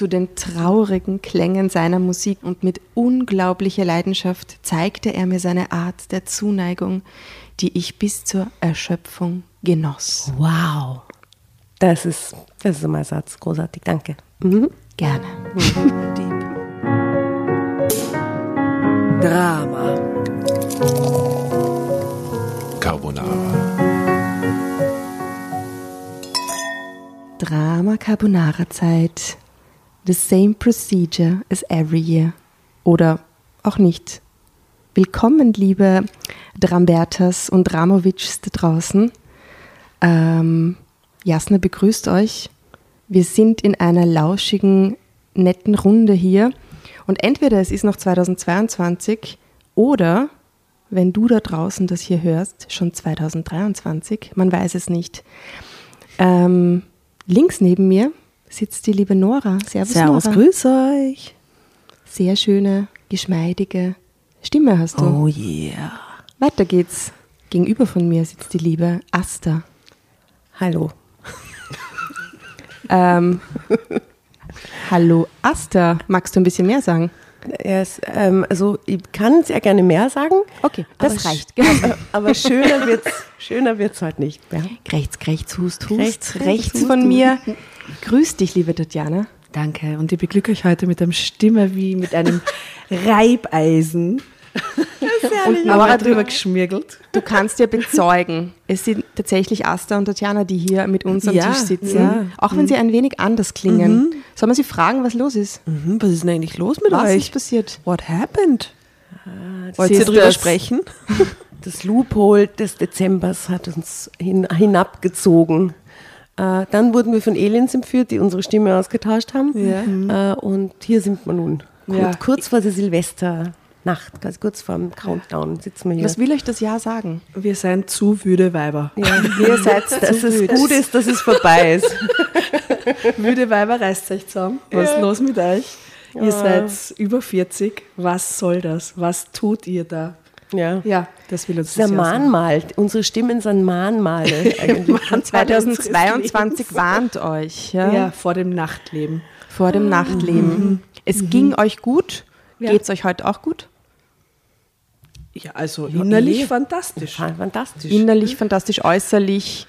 zu den traurigen Klängen seiner Musik und mit unglaublicher Leidenschaft zeigte er mir seine Art der Zuneigung, die ich bis zur Erschöpfung genoss. Wow. Das ist, das ist mein Satz. Großartig, danke. Mhm. Gerne. Deep. Drama. Carbonara. Drama Carbonara Zeit. The same procedure as every year. Oder auch nicht. Willkommen, liebe Drambertas und Dramovics da draußen. Ähm, Jasna begrüßt euch. Wir sind in einer lauschigen, netten Runde hier. Und entweder es ist noch 2022 oder, wenn du da draußen das hier hörst, schon 2023. Man weiß es nicht. Ähm, links neben mir sitzt die liebe Nora. Servus, Servus, Nora. grüß euch. Sehr schöne, geschmeidige Stimme hast du. Oh yeah. Weiter geht's. Gegenüber von mir sitzt die liebe Asta. Hallo. Ähm, hallo Asta, magst du ein bisschen mehr sagen? Ist, ähm, also ich kann sehr gerne mehr sagen. Okay, das aber reicht. sch- Aber, schöner wird's, schöner wird's halt nicht. Ja. Rechts, rechts, hust, hust. Rechts, Rechts, rechts, hust, von hust. mir. Grüß dich, liebe Tatjana. Danke. Und ich beglücke euch heute mit einer Stimme wie mit einem Reibeisen. Und Nora drüber geschmirgelt. Du kannst ja bezeugen, es sind tatsächlich Asta und Tatjana, die hier mit uns am Ja, Tisch sitzen. ja. Auch wenn sie ein wenig anders klingen. Soll man sie fragen, was los ist? Mhm, was ist denn eigentlich los mit Was euch? ist passiert? What happened? Wollt Sie ihr drüber das- sprechen? Das Loophole des Dezembers hat uns hin, hinabgezogen. Äh, dann wurden wir von Aliens entführt, die unsere Stimme ausgetauscht haben. Äh, und hier sind wir nun. Kurz, Ja. kurz vor der Silvesternacht, ganz kurz vor dem Countdown sitzen wir hier. Was will euch das Jahr sagen? Wir sind zu wüde Weiber. ja, ihr seid, dass es gut ist, dass es vorbei ist. Wüde Weiber reißt euch zusammen. Was ist los mit euch? Ihr seid über 40. Was soll das? Was tut ihr da? Ja. Ja, das will uns Das. Mahnmal. Unsere Stimmen sind Mahnmale. eigentlich. 2022 warnt euch ja, Ja, vor dem Nachtleben. vor dem Nachtleben. Es ging euch gut. Ja. Geht's euch heute auch gut? Ja, also innerlich eh. fantastisch. Fantastisch. Innerlich fantastisch, äußerlich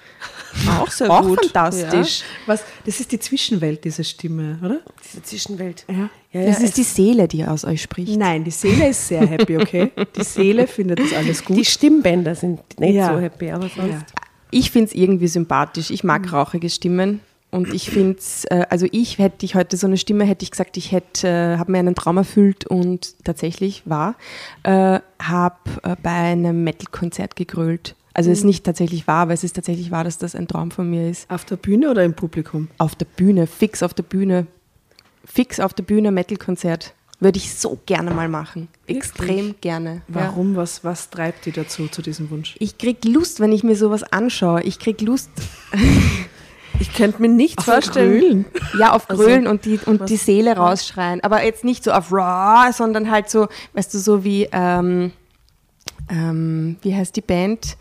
auch sehr auch gut. fantastisch. Was, das ist die Zwischenwelt, diese Stimme, oder? Diese Zwischenwelt. Ja. Ja, Das ja, ist die Seele, die aus euch spricht. Nein, die Seele ist sehr happy, okay? Die Seele findet das alles gut. Die Stimmbänder sind nicht Ja. so happy, aber sonst. ja. Ich finde es irgendwie sympathisch. Ich mag rauchige Stimmen. Und ich finde es, äh, also ich hätte ich heute so eine Stimme, hätte ich gesagt, ich hätte, äh, habe mir einen Traum erfüllt und tatsächlich war, äh, habe äh, bei einem Metal-Konzert gegrölt. Also es ist nicht tatsächlich wahr, aber es ist tatsächlich wahr, dass das ein Traum von mir ist. Auf der Bühne oder im Publikum? Auf der Bühne, fix auf der Bühne. Fix auf der Bühne Metal-Konzert. Würde ich so gerne mal machen. Extrem gerne. Ja. Warum? Was, was treibt die dazu, zu diesem Wunsch? Ich krieg Lust, wenn ich mir sowas anschaue. Ich krieg Lust, Ich könnte mir nicht vorstellen. ja, auf Also, Grölen und die, und die Seele rausschreien. Aber jetzt nicht so auf Raw, sondern halt so, weißt du, so wie, ähm, ähm, wie heißt die Band?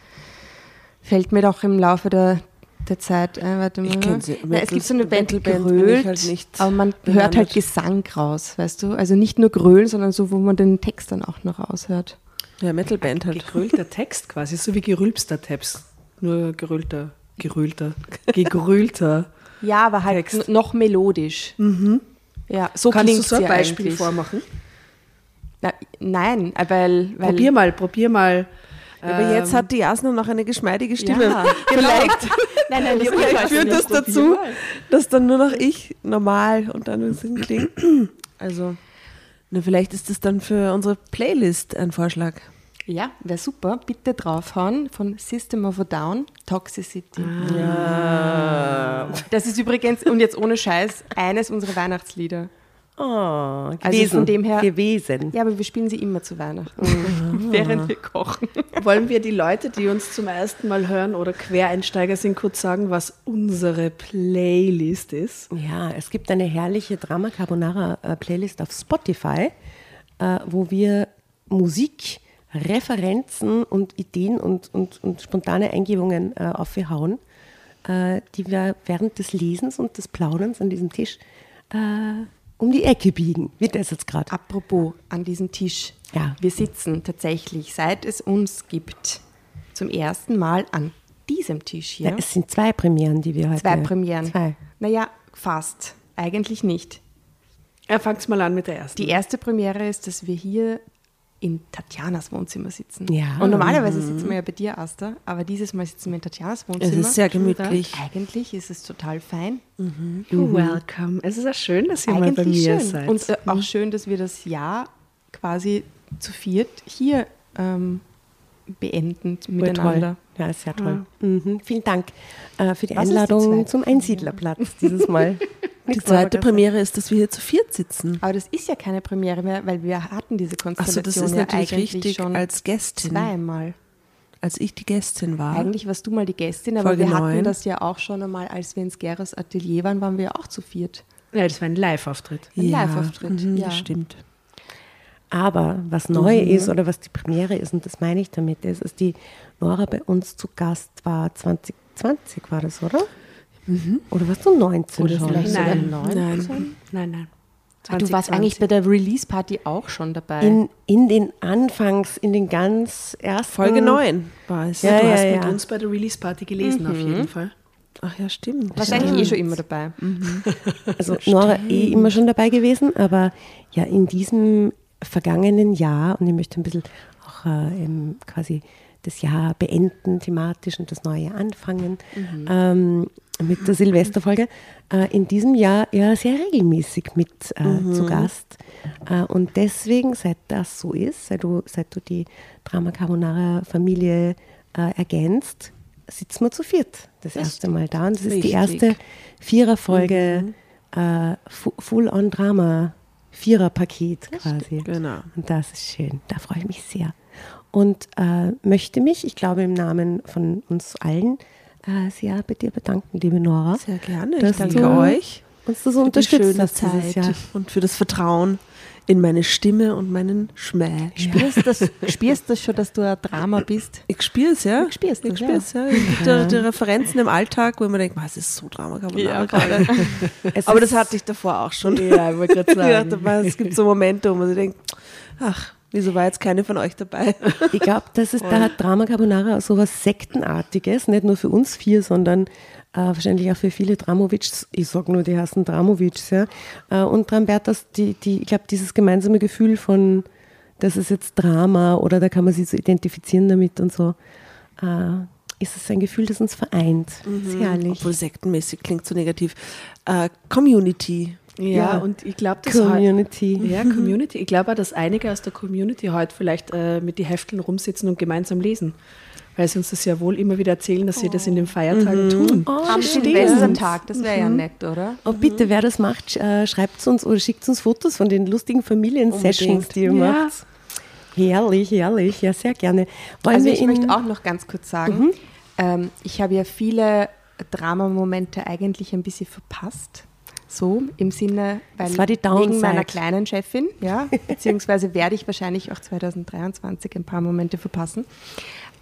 Fällt mir doch im Laufe der, der Zeit ein. Warte mal. Ich kenn sie. Na, es gibt so eine Band, die grölt, halt nicht aber man bewandert. hört halt Gesang raus, weißt du? Also nicht nur Grölen, sondern so, wo man den Text dann auch noch raushört. Ja, Metalband halt. Gegrölter Text quasi, so wie gerülpster Text. Nur gerölter, gerölter, gegrölter. Ja, aber halt Text. noch melodisch. Ja, so Kannst du so ein Beispiel eigentlich. vormachen? Na, nein, weil, weil Probier mal, probier mal. Aber jetzt hat die Jasna noch eine geschmeidige Stimme. Ja, Vielleicht, Nein, nein, das vielleicht führt das dazu, dass dann nur noch ich normal und dann Sinn klingt. Also, na, vielleicht ist das dann für unsere Playlist ein Vorschlag. Ja, wäre super. Bitte draufhauen von System of a Down, Toxicity. Das ist übrigens, und jetzt ohne Scheiß, eines unserer Weihnachtslieder. Oh, gewesen. Also von dem her- Gewesen. Ja, aber wir spielen sie immer zu Weihnachten, während wir kochen. Wollen wir die Leute, die uns zum ersten Mal hören oder Quereinsteiger sind, kurz sagen, was unsere Playlist ist? Ja, es gibt eine herrliche Drama Carbonara äh, Playlist auf Spotify, äh, wo wir Musik, Referenzen und Ideen und, und, und spontane Eingebungen äh, aufhauen, äh, die wir während des Lesens und des Plauderns an diesem Tisch äh, um die Ecke biegen, wie das jetzt gerade. Apropos an diesem Tisch. Ja. Wir sitzen tatsächlich, seit es uns gibt, zum ersten Mal an diesem Tisch hier. Ja, es sind zwei Premieren, die wir heute. Zwei Premieren. Zwei. Naja, fast. Eigentlich nicht. Ja, fang's mal an mit der ersten. Die erste Premiere ist, dass wir hier in Tatjanas Wohnzimmer sitzen. Ja. Und normalerweise sitzen wir ja bei dir, Asta, aber dieses Mal sitzen wir in Tatjanas Wohnzimmer. Es ist sehr gemütlich. Eigentlich ist es total fein. You're welcome. Es ist ja schön, dass ihr mal bei Eigentlich mir schön. seid. Und äh, auch schön, dass wir das Jahr quasi zu viert hier ähm, beenden Voll miteinander. toll. Ja, ist sehr toll. Mhm. Vielen Dank äh, für die Was Einladung zum Einsiedlerplatz dieses Mal. Die zweite Premiere ist, dass wir hier zu viert sitzen. Aber das ist ja keine Premiere mehr, weil wir hatten diese Konstellation das ist ja natürlich eigentlich richtig schon als Gästin. zweimal. Als ich die Gästin war. Eigentlich warst du mal die Gästin, aber Folge wir hatten das ja auch schon einmal, als wir ins Geras Atelier waren, waren wir ja auch zu viert. ja, das war ein Live-Auftritt. Ein Live-Auftritt, Mhm, ja. Das stimmt. Aber was neu ist oder was die Premiere ist, und das meine ich damit, ist, dass die Nora bei uns zu Gast war 2020, war das, oder? Oder warst du 19 Oder schon? vielleicht sogar Nein. 19. Nein. Nein, nein. Ah, Du warst 2020. eigentlich bei der Release-Party auch schon dabei. in, in den Anfangs, in den ganz ersten... Folge 9 war es. Ja, du ja, hast ja. mit uns bei der Release-Party gelesen, auf jeden Fall. Ach ja, stimmt. Wahrscheinlich eh schon immer dabei. Also Nora eh immer schon dabei gewesen, aber ja in diesem vergangenen Jahr, und ich möchte ein bisschen auch äh, quasi das Jahr beenden thematisch und das neue anfangen ähm, mit der Silvesterfolge, äh, in diesem Jahr ja sehr regelmäßig mit äh, zu Gast. Äh, und deswegen, seit das so ist, seit du, seit du die Drama Carbonara Familie äh, ergänzt, sitzen wir zu viert das erste Mal da. Und das ist die Richtig. erste Viererfolge äh, Fu- Full-on-Drama, Vierer-Paket quasi. Genau. Und das ist schön, da freue ich mich sehr. Und äh, möchte mich, ich glaube im Namen von uns allen, äh, sehr bei dir bedanken, liebe Nora. Sehr gerne. Ich danke du euch uns das so für die unterstützt schöne hast dieses Jahr. Zeit und für das Vertrauen in meine Stimme und meinen Schmäh. Spürst das, spürst das schon, dass du ein Drama bist? Ich spüre es, ja. Ich es, ja. Es gibt ja. die Referenzen im Alltag, wo ich mir denke, es ist so Drama Carbonara gerade. Es Aber das hatte ich davor auch schon. Ja, ich wollte gerade sagen. aber es gibt so Momente, wo man sich denkt, ach, wieso war jetzt keine von euch dabei? Ich glaube, das ist, da hat Drama Carbonara so was Sektenartiges, nicht nur für uns vier, sondern äh, wahrscheinlich auch für viele Dramovics. Ich sage nur, die heißen Dramovics, ja. Äh, und Drambertas, die, die, ich glaube, dieses gemeinsame Gefühl von, das ist jetzt Drama oder da kann man sich so identifizieren damit und so, äh, ist es ein Gefühl, das uns vereint. Das ist herrlich. Obwohl sektenmäßig klingt so negativ. Äh, Community. Ja, Ja. und ich glaube, das heu- Community. Ja, Community. Ich glaube auch, dass einige aus der Community heute vielleicht äh, mit die Hefteln rumsitzen und gemeinsam lesen. Weil sie uns das ja wohl immer wieder erzählen, dass sie das in den Feiertagen tun. Oh, Am. Silvestertag, das wäre ja nett, oder? Oh, bitte, wer das macht, äh, schreibt uns oder schickt uns Fotos von den lustigen Familiensessions, die ihr Ja. macht. Herrlich, herrlich, ja, sehr gerne. Wollen Also wir ich möchte auch noch ganz kurz sagen, ähm, ich habe ja viele Dramamomente eigentlich ein bisschen verpasst. So im Sinne, weil Das war die wegen meiner kleinen Chefin, ja, beziehungsweise werde ich wahrscheinlich auch 2023 ein paar Momente verpassen.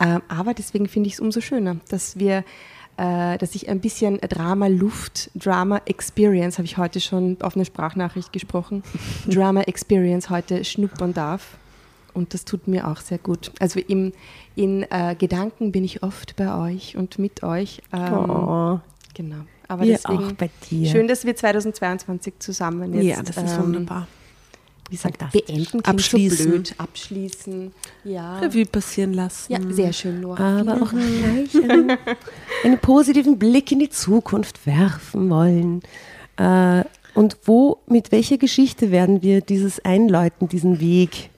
Ähm, aber deswegen finde ich es umso schöner, dass wir, äh, dass ich ein bisschen Drama Luft, Drama Experience, habe ich heute schon auf eine Sprachnachricht gesprochen, Drama Experience heute schnuppern darf. Und das tut mir auch sehr gut. Also im, in äh, Gedanken bin ich oft bei euch und mit euch. Ähm, oh, Genau. Aber wir deswegen auch bei dir. schön, dass wir 2022 zusammen jetzt ja, das ist ähm, wunderbar. Wie sagt Fantastisch. beenden? Abschließen. So blöd. Abschließen. Ja. Revue passieren lassen. Ja, sehr schön, Nora. aber auch gleich einen, einen positiven Blick in die Zukunft werfen wollen. Äh, und wo, mit welcher Geschichte werden wir dieses einläuten, diesen Weg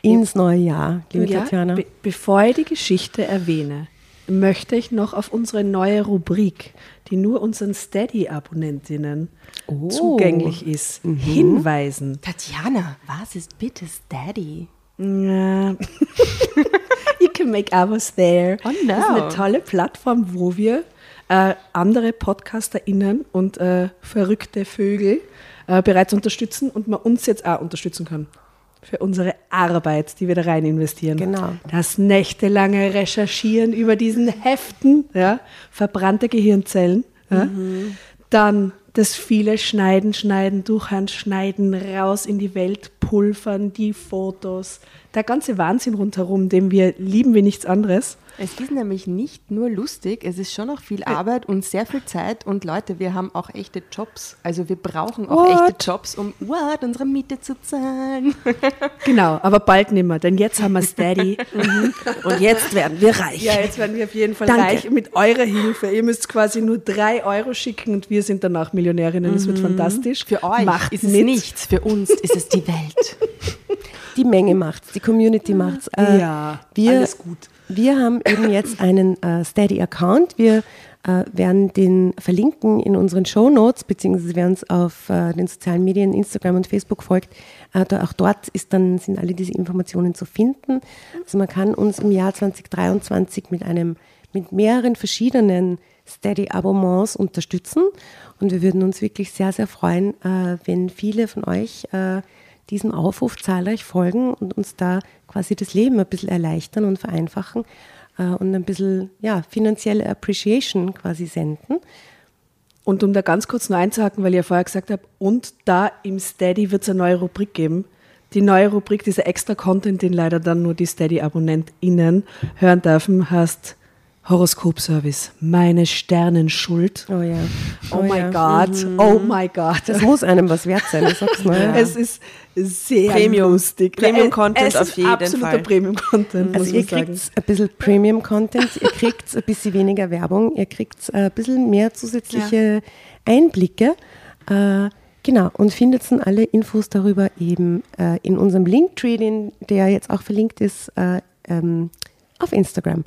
ins neue Jahr, liebe Ja, Tatjana? be bevor ich die Geschichte erwähne, möchte ich noch auf unsere neue Rubrik, die nur unseren Steady-Abonnentinnen Oh. zugänglich ist, hinweisen. Tatjana, was ist bitte Steady? Ja. you can make ours there. Oh, Das ist no. eine tolle Plattform, wo wir äh, andere PodcasterInnen und äh, verrückte Vögel äh, bereits unterstützen und man uns jetzt auch unterstützen kann. Für unsere Arbeit, die wir da rein investieren. Genau. Das nächtelange Recherchieren über diesen Heften, ja, verbrannte Gehirnzellen. Ja. Dann Das viele Schneiden, Schneiden, Durchhand, Schneiden, raus in die Welt, pulvern, die Fotos, der ganze Wahnsinn rundherum, den wir lieben wie nichts anderes. Es ist nämlich nicht nur lustig, es ist schon auch viel Arbeit und sehr viel Zeit. Und Leute, wir haben auch echte Jobs. Also wir brauchen auch What? echte Jobs, um what, unsere Miete zu zahlen. Genau, aber bald nimmer, denn jetzt haben wir Steady. Und jetzt werden wir reich. Ja, jetzt werden wir auf jeden Fall Danke. reich mit eurer Hilfe. Ihr müsst quasi nur drei Euro schicken und wir sind danach Millionärinnen. Das wird fantastisch. Für euch Macht ist es mit. nichts, für uns ist es die Welt. Die Menge macht's, die Community macht's. Äh, Ja, wir, alles gut. Wir haben eben jetzt einen äh, Steady-Account. Wir äh, werden den verlinken in unseren Show Notes, beziehungsweise wer uns auf äh, den sozialen Medien, Instagram und Facebook folgt. Äh, da, auch dort ist dann, sind alle diese Informationen zu finden. Also man kann uns im Jahr 2023 mit einem, mit mehreren verschiedenen Steady-Abonnements unterstützen. Und wir würden uns wirklich sehr, sehr freuen, äh, wenn viele von euch äh, diesem Aufruf zahlreich folgen und uns da quasi das Leben ein bisschen erleichtern und vereinfachen äh, und ein bisschen ja, finanzielle Appreciation quasi senden. Und um da ganz kurz nur einzuhaken, weil ich ja vorher gesagt habe, und da im Steady wird es eine neue Rubrik geben. Die neue Rubrik, dieser extra Content, den leider dann nur die Steady-AbonnentInnen hören dürfen, heißt Horoskopservice. Meine Sternenschuld. Oh ja. Oh, my ja. God, oh my God. Das muss einem was wert sein, ich sag's mal. Es ist sehr Premium. lustig. Premium-Content es ist auf jeden absoluter Fall. Premium-Content, Also ihr kriegt ein bisschen Premium-Content, ihr kriegt ein bisschen weniger Werbung, ihr kriegt ein bisschen mehr zusätzliche Einblicke. Äh, genau, und findet dann alle Infos darüber eben äh, in unserem Linktree, den, der jetzt auch verlinkt ist, äh, ähm, auf Instagram.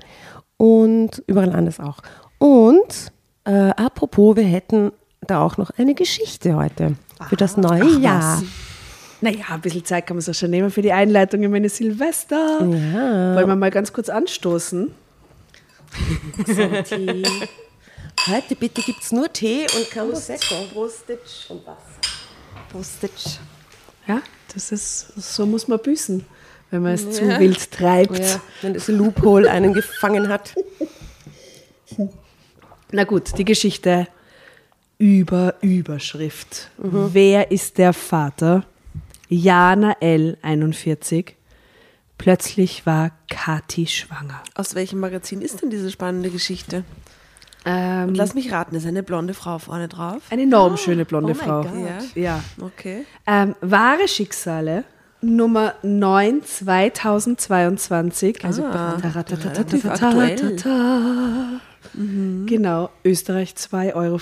Und überall anders auch. Und äh, apropos, wir hätten da auch noch eine Geschichte heute für das neue Jahr. Naja, ein bisschen Zeit kann man sich auch schon nehmen für die Einleitung in meine Silvester. Ja. Wollen wir mal ganz kurz anstoßen? Heute bitte gibt es nur Tee und kein Prosecco. Prostitsch und Wasser. Postage. Ja, das ist, so muss man büßen, wenn man es zu wild treibt. Ja, wenn das Loophole einen gefangen hat. Na gut, die Geschichte über Überschrift. Wer ist der Vater? Jana L. 41. Plötzlich war Kathi schwanger. Aus welchem Magazin ist denn diese spannende Geschichte? Ähm, lass mich raten, ist eine blonde Frau vorne drauf? eine enorm schöne blonde oh Frau. Ja. Ja. Okay. Ähm, wahre Schicksale Nummer 9 2022. Also Ah, relativ aktuell. Genau, Österreich 2,75 Euro.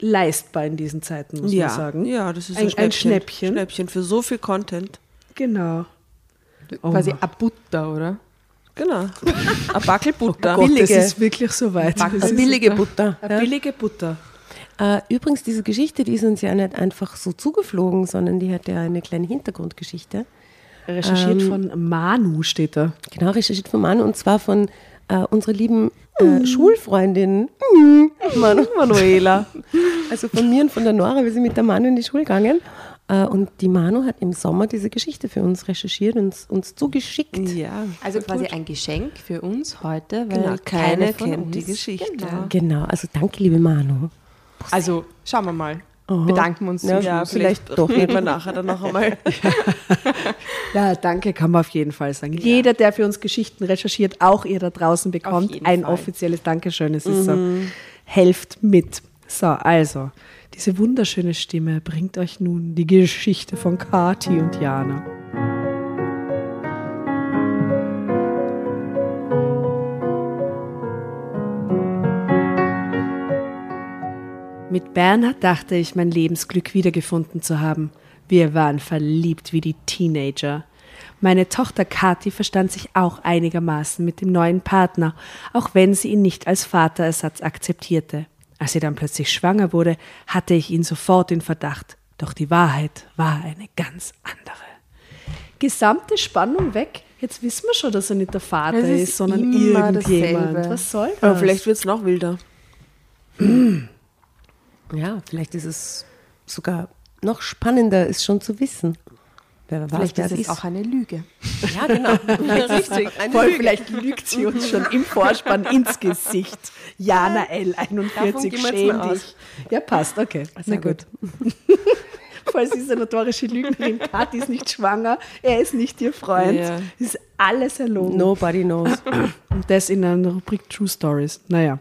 Leistbar in diesen Zeiten, muss ja. man sagen. Ja, das ist ein, ein, ein Schnäppchen. Schnäppchen. Schnäppchen für so viel Content. Genau. Quasi a Butter, oder? Genau. Ein Backelbutter. Gott, billige- das ist wirklich so weit. Ist billige Butter. eine billige Butter. Äh, übrigens, diese Geschichte, die ist uns ja nicht einfach so zugeflogen, sondern die hat ja eine kleine Hintergrundgeschichte. Recherchiert von Manu steht da. Genau, recherchiert von Manu und zwar von äh, unserer lieben äh, Schulfreundin mm, Manu Manuela. Also von mir und von der Nora, wir sind mit der Manu in die Schule gegangen. Äh, und die Manu hat im Sommer diese Geschichte für uns recherchiert und uns, uns zugeschickt. Ja. Also quasi ein Geschenk für uns heute, weil Genau, keine von kennt uns, die Geschichte. Genau. Genau, also danke, liebe Manu. Also schauen wir mal. Bedanken wir uns. Ja, Ja, vielleicht vielleicht doch reden wir nachher dann noch einmal. Ja, danke kann man auf jeden Fall sagen. Jeder, der für uns Geschichten recherchiert, auch ihr da draußen bekommt, ein Fall. offizielles Dankeschön. Es ist so, helft mit. So, also, diese wunderschöne Stimme bringt euch nun die Geschichte von Kati und Jana. Mit Bernhard dachte ich, mein Lebensglück wiedergefunden zu haben. Wir waren verliebt wie die Teenager. Meine Tochter Kathi verstand sich auch einigermaßen mit dem neuen Partner, auch wenn sie ihn nicht als Vaterersatz akzeptierte. Als sie dann plötzlich schwanger wurde, hatte ich ihn sofort in Verdacht. Doch die Wahrheit war eine ganz andere. Gesamte Spannung weg. Jetzt wissen wir schon, dass er nicht der Vater ist, ist sondern immer irgendjemand. dasselbe. Was soll das? Aber vielleicht wird es noch wilder. Ja, vielleicht ist es sogar noch spannender, es schon zu wissen. wer weiß, Vielleicht wer ist es es auch eine Lüge. Ja, genau. Richtig. Voll, vielleicht lügt sie uns schon im Vorspann ins Gesicht. Jana L. 41, gehen wir jetzt schäm dich. Ja, passt, okay. Na gut. Sie ist eine notorische Lügnerin. Kathi ist nicht schwanger, er ist nicht ihr Freund. Ja. Ist alles erlogen. Nobody knows. Und das in einer Rubrik True Stories. Naja.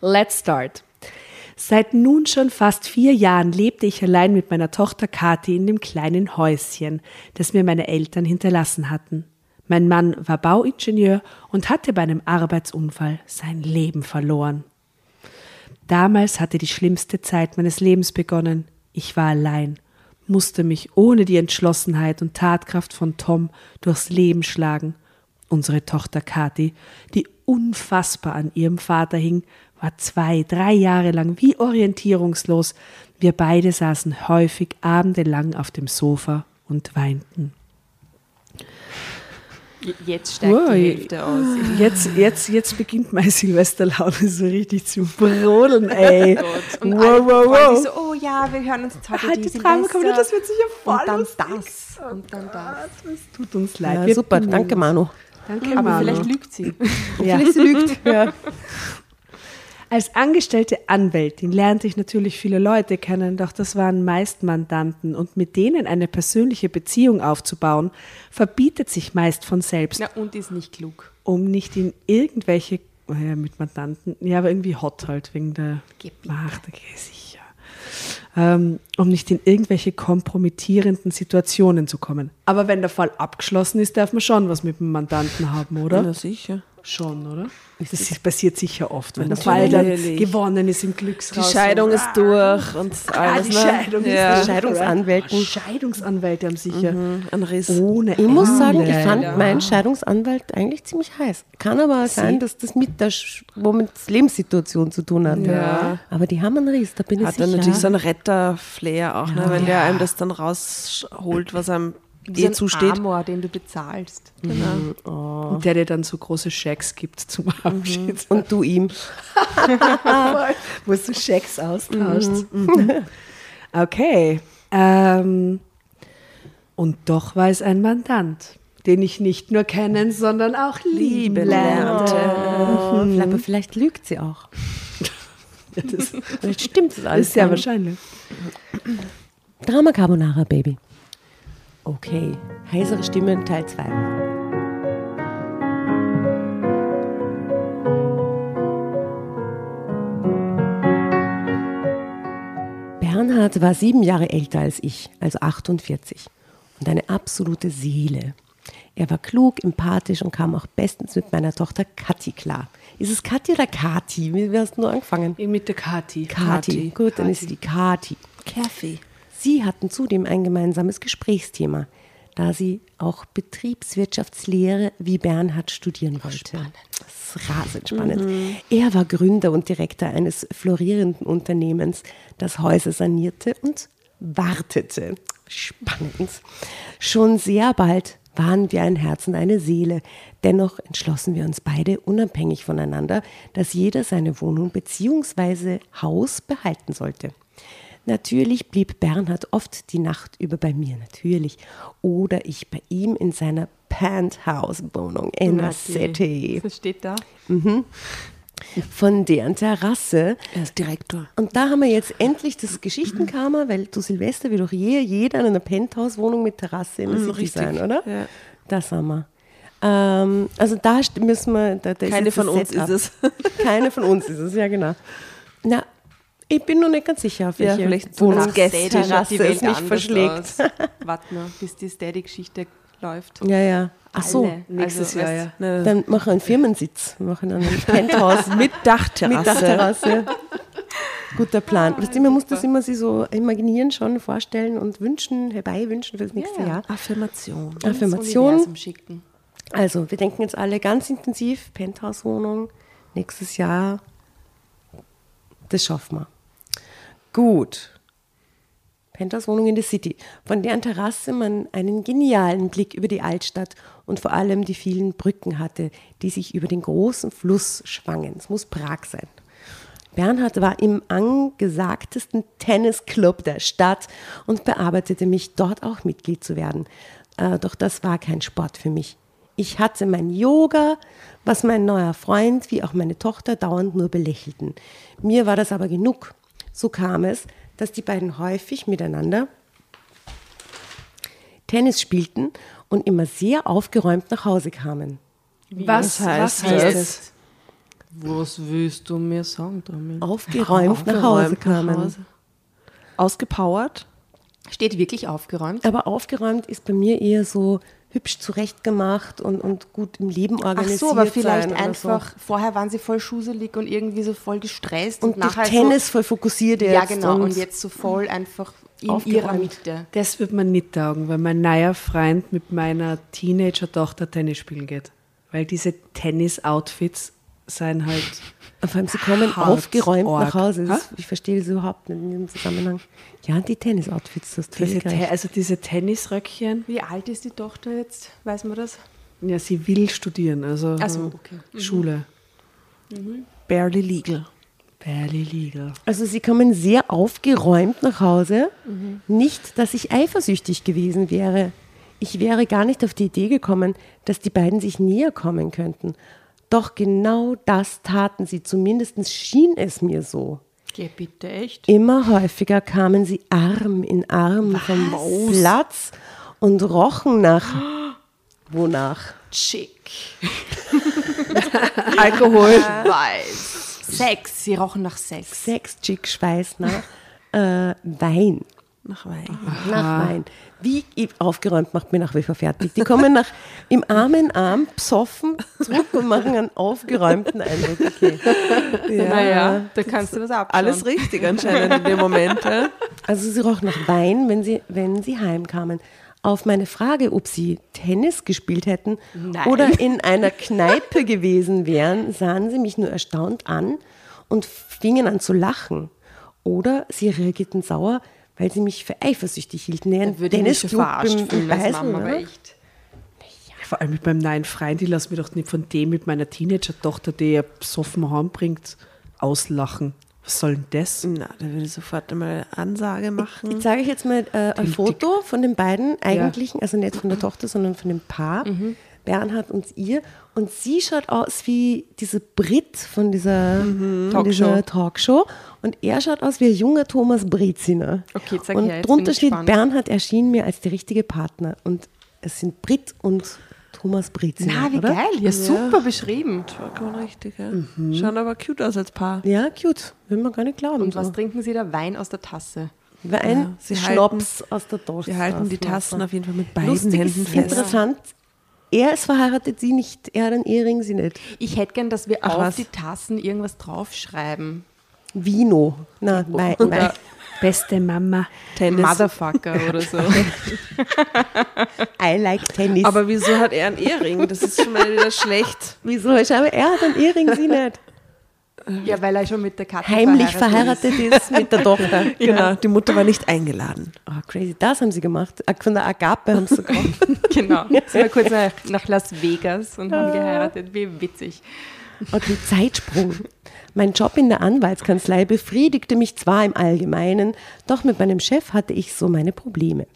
Let's start. Seit nun schon fast vier Jahren lebte ich allein mit meiner Tochter Kathi in dem kleinen Häuschen, das mir meine Eltern hinterlassen hatten. Mein Mann war Bauingenieur und hatte bei einem Arbeitsunfall sein Leben verloren. Damals hatte die schlimmste Zeit meines Lebens begonnen. Ich war allein, musste mich ohne die Entschlossenheit und Tatkraft von Tom durchs Leben schlagen. Unsere Tochter Kathi, die unfassbar an ihrem Vater hing, war zwei, drei Jahre lang wie orientierungslos. Wir beide saßen häufig abendelang auf dem Sofa und weinten. Jetzt steigt Wow, die Hälfte aus. Jetzt, jetzt, jetzt beginnt meine Silvesterlaune so richtig zu brodeln, ey. Und wow, alle wow, wow. so, oh ja, wir hören uns heute Ah, die Silvester. das wird sicher voll Und dann lustig. das. Und dann das. Es tut uns leid. Ja, super, danke. Manu. Danke, Aber Manu. vielleicht lügt sie. Ja. Vielleicht sie lügt. Ja. Als angestellte Anwältin lernte ich natürlich viele Leute kennen, doch das waren meist Mandanten und mit denen eine persönliche Beziehung aufzubauen, verbietet sich meist von selbst, Na, und ist nicht klug. um nicht in irgendwelche, naja, mit Mandanten, ja, aber irgendwie hot halt, wegen der Gebiet. Macht, okay, sicher. Ähm, um nicht in irgendwelche kompromittierenden Situationen zu kommen. Aber wenn der Fall abgeschlossen ist, darf man schon was mit dem Mandanten haben, oder? Na sicher. Schon, oder? Das passiert sicher oft, wenn der. Fall dann gewonnen ist im Die Glückshaus. Scheidung ist durch und Ah, alles. die ne? Scheidung ja. ist Scheidungsanwälten. Scheidungsanwälte haben sicher Ein Riss. ohne Ich muss sagen, ich fand meinen Scheidungsanwalt eigentlich ziemlich heiß. Kann aber sein, dass das mit der der Lebenssituation zu tun hat. Ja. Aber die haben einen Ries, da bin ich Hat sicher. dann natürlich so einen Retter-Flair auch, ne? wenn der einem das dann rausholt, was einem eh zusteht. Amor, den du bezahlst. Und der dir dann so große Schecks gibt zum Abschied. Und du ihm. Wo du Schecks austauschst. Okay. Ähm, und doch war es ein Mandant, den ich nicht nur kennen, sondern auch lieben Liebe lernte. Oh, Aber vielleicht lügt sie auch. Das Vielleicht stimmt es alles. ist sehr wahrscheinlich. Drama Carbonara, Baby. Okay, heisere Stimme Teil 2. Bernhard war sieben Jahre älter als ich, also 48, und eine absolute Seele. Er war klug, empathisch und kam auch bestens mit meiner Tochter Kathi klar. Ist es Kathi oder Kati? Wie hast du nur angefangen? Mit der Kati. Kati. Gut, dann ist die Kati. Kathy. Sie hatten zudem ein gemeinsames Gesprächsthema, da sie auch Betriebswirtschaftslehre wie Bernhard studieren wollte. Das ist rasend spannend. Er war Gründer und Direktor eines florierenden Unternehmens, das Häuser sanierte und wartete. Spannend. Schon sehr bald waren wir ein Herz und eine Seele. Dennoch entschlossen wir uns beide unabhängig voneinander, dass jeder seine Wohnung bzw. Haus behalten sollte. Natürlich blieb Bernhard oft die Nacht über bei mir, natürlich. Oder ich bei ihm in seiner Penthouse-Wohnung in der City. Was steht da? Von deren Terrasse. Er ist Direktor. Und da haben wir jetzt endlich das Geschichtenkammer, weil zu Silvester wird doch je, jeder in einer Penthouse-Wohnung mit Terrasse in der Mhm, City richtig, sein, oder? ja. Das haben wir. Ähm, also da müssen wir. Da, da Keine von uns Setup. ist Keine von uns ist es, ja genau. Na, ich bin noch nicht ganz sicher, auf Ja, welche vielleicht Wohnungsgäste Steady schaut die Terrasse es Welt mich verschlägt. Warte noch, bis die Steady-Geschichte läuft. Ja, ja. Ach so. Alle. Nächstes Also, Jahr, ja. Ne, Dann machen wir einen Firmensitz. Wir machen einen Penthouse mit Dachterrasse. mit Dachterrasse. Guter Plan. Weißt du, man muss das immer sich so imaginieren, schon vorstellen und wünschen, herbeiwünschen für das nächste Ja. Jahr. Affirmation. Affirmation. Also, wir denken jetzt alle ganz intensiv, Penthouse-Wohnung, nächstes Jahr, das schaffen wir. Gut. Penthouse-Wohnung in der City, von deren Terrasse man einen genialen Blick über die Altstadt und vor allem die vielen Brücken hatte, die sich über den großen Fluss schwangen. Es muss Prag sein. Bernhard war im angesagtesten Tennisclub der Stadt und bearbeitete mich, dort auch Mitglied zu werden. Äh, doch das war kein Sport für mich. Ich hatte mein Yoga, was mein neuer Freund wie auch meine Tochter dauernd nur belächelten. Mir war das aber genug. So kam es, dass die beiden häufig miteinander Tennis spielten und immer sehr aufgeräumt nach Hause kamen. Was, heißt was heißt das? das? Was willst du mir sagen damit? Aufgeräumt, nach Hause kamen. Ausgepowert. Steht wirklich aufgeräumt? Aber aufgeräumt ist bei mir eher so hübsch zurechtgemacht und, und gut im Leben Ach organisiert. so, aber vielleicht sein oder einfach, vorher waren sie voll schuselig und irgendwie so voll gestresst So. und, Und nachher Tennis voll fokussiert so, jetzt. Ja, genau, und, und jetzt so voll einfach in Aufgeräumt. ihrer Mitte. Das wird man nicht taugen, weil mein neuer Freund mit meiner Teenager-Tochter Tennis spielen geht. Weil diese Tennis-Outfits sind halt. Vor allem, sie kommen Hart aufgeräumt nach arg. Hause. Ha? ich verstehe das überhaupt nicht in dem Zusammenhang. Ja, die Tennis-Outfits, das ist Diese also diese Tennisröckchen. Wie alt ist die Tochter jetzt? Weiß man das? Ja, sie will studieren, also so, äh, okay. Schule. Barely legal. Barely legal. Also sie kommen sehr aufgeräumt nach Hause. Nicht, dass ich eifersüchtig gewesen wäre. Ich wäre gar nicht auf die Idee gekommen, dass die beiden sich näher kommen könnten. Doch genau das taten sie, zumindest schien es mir so. Geh bitte, echt? Immer häufiger kamen sie Arm in Arm vom Platz und rochen nach. Wonach? Chick. Alkohol. Weiß. Sex. Sie rochen nach Sex. Sex, Chick, Schweiß nach äh, Wein. Nach Wein. Nach Wein. Wie aufgeräumt macht mir nach wie vor fertig. Die kommen nach im Arm in Arm, psoffen, zurück und machen einen aufgeräumten Eindruck. Okay. Ja. Naja, da kannst du was abschauen. Alles richtig anscheinend in dem Moment. Ja? Also sie rochen nach Wein, wenn sie, wenn sie heimkamen. Auf meine Frage, ob sie Tennis gespielt hätten Nein. oder in einer Kneipe gewesen wären, sahen sie mich nur erstaunt an und fingen an zu lachen. Oder sie reagierten sauer, weil sie mich für eifersüchtig hielten. Nee, würde ich mich verarscht fühlen als Mama, aber oder? echt. Vor allem mit meinem neuen Freund, ich lasse mich doch nicht von dem mit meiner Teenager-Tochter, die er besoffen heimbringt, auslachen. Was soll denn das? Na, da würde ich sofort einmal eine Ansage machen. Ich zeige euch jetzt mal äh, ein Foto von den beiden eigentlichen, also nicht von der Tochter, sondern von dem Paar, Mhm. Bernhard und ihr. Und sie schaut aus wie diese Brit von dieser, Mhm. von dieser Talkshow. Und er schaut aus wie ein junger Thomas Breziner. Okay, zeig Und her, jetzt drunter steht, gespannt. Bernhard erschien mir als der richtige Partner. Und es sind Brit und Thomas Breziner. Na, wie oder? geil. Ja, super beschrieben. Vollkommen richtig, ja. Mhm. Schauen aber cute aus als Paar. Ja, cute. Will man gar nicht glauben. Und was so. trinken Sie da? Wein aus der Tasse. Wein, Ja, sie Schnaps aus der Dose. Wir halten die Tassen auf jeden Fall mit beiden Lustig Händen ist fest. interessant. Er ist verheiratet, sie nicht. Er hat einen Ehering, sie nicht. Ich hätte gern, dass wir Ach, auf was? die Tassen irgendwas draufschreiben. Vino. Na, Wein. Wein. Beste Mama. Tennis. Motherfucker oder so. I like Tennis. Aber wieso hat er einen Ehering? Das ist schon mal wieder schlecht. wieso? Ich habe, er hat einen Ehering, sie nicht. Ja, weil er schon mit der Katze Heimlich verheiratet verheiratet ist mit der Tochter. Genau, die Mutter war nicht eingeladen. Oh, crazy. Das haben sie gemacht. Von der Agape haben sie ist. Genau. Sind wir kurz nach, nach Las Vegas und haben geheiratet. Wie witzig. Okay, Zeitsprung. Mein Job in der Anwaltskanzlei befriedigte mich zwar im Allgemeinen, doch mit meinem Chef hatte ich so meine Probleme.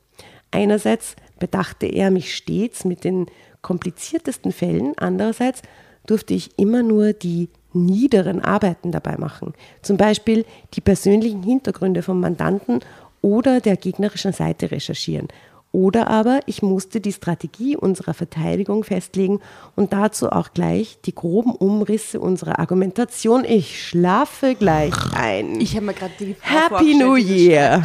Einerseits bedachte er mich stets mit den kompliziertesten Fällen, andererseits durfte ich immer nur die niederen Arbeiten dabei machen. Zum Beispiel die persönlichen Hintergründe vom Mandanten oder der gegnerischen Seite recherchieren. Oder aber ich musste die Strategie unserer Verteidigung festlegen und dazu auch gleich die groben Umrisse unserer Argumentation. Ich schlafe gleich ein. Ich habe mir gerade die Frau Happy New Year.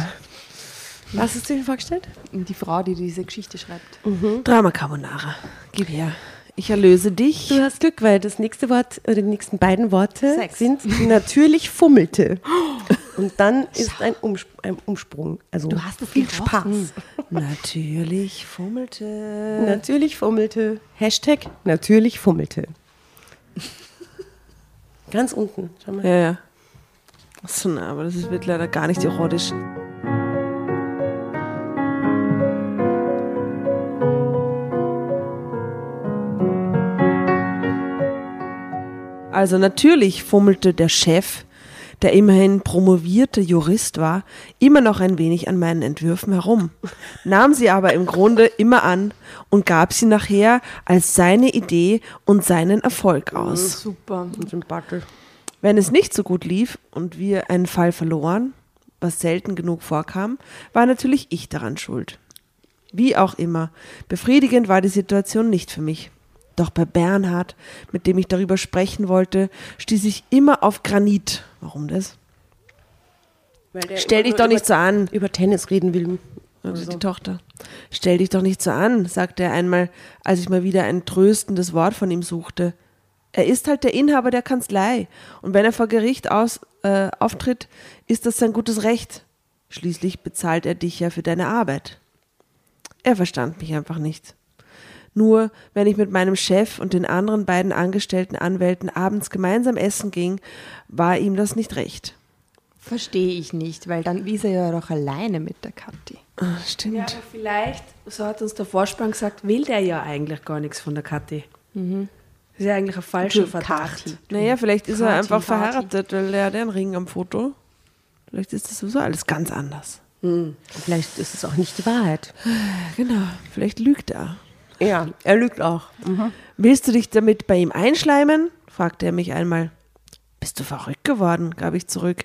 Was hast du dir vorgestellt? Die Frau, die diese Geschichte schreibt. Drama Carbonara. Gib her. Ich erlöse dich. Du hast Glück, weil das nächste Wort oder die nächsten beiden Worte Sex. sind natürlich fummelte. Und dann ist ein, Umsp ein Umsprung. Also Du hast viel. Spaß. Natürlich fummelte. Natürlich fummelte. Hashtag natürlich fummelte. Ganz unten. Schau mal. Ja, ja. Achso, na, aber das ist, wird leider gar nicht erotisch. Also natürlich fummelte der Chef der immerhin promovierte Jurist war, immer noch ein wenig an meinen Entwürfen herum, nahm sie aber im Grunde immer an und gab sie nachher als seine Idee und seinen Erfolg aus. Super. Sympathisch. Wenn es nicht so gut lief und wir einen Fall verloren, was selten genug vorkam, war natürlich ich daran schuld. Wie auch immer, befriedigend war die Situation nicht für mich. Doch bei Bernhard, mit dem ich darüber sprechen wollte, stieß ich immer auf Granit. Warum das? Stell dich doch nicht so an, Über Tennis reden will. also die Tochter. Stell dich doch nicht so an, sagte er einmal, als ich mal wieder ein tröstendes Wort von ihm suchte. Er ist halt der Inhaber der Kanzlei. Und wenn er vor Gericht aus, äh, auftritt, ist das sein gutes Recht. Schließlich bezahlt er dich ja für deine Arbeit. Er verstand mich einfach nicht. Nur wenn ich mit meinem Chef und den anderen beiden angestellten Anwälten abends gemeinsam essen ging, war ihm das nicht recht. Verstehe ich nicht, weil dann ist er ja doch alleine mit der Kathi. Ah, Stimmt. Ja, aber vielleicht, so hat uns der Vorspann gesagt, will der ja eigentlich gar nichts von der Kathi. Das ist ja eigentlich ein falscher Verdacht. Kathi. Naja, vielleicht ist er Party, einfach Party. verheiratet, weil er hat ja einen Ring am Foto. Vielleicht ist das sowieso alles ganz anders. Vielleicht ist es auch nicht die Wahrheit. Genau, vielleicht lügt er. Ja, er lügt auch. Willst du dich damit bei ihm einschleimen? fragte er mich einmal. Bist du verrückt geworden? gab ich zurück.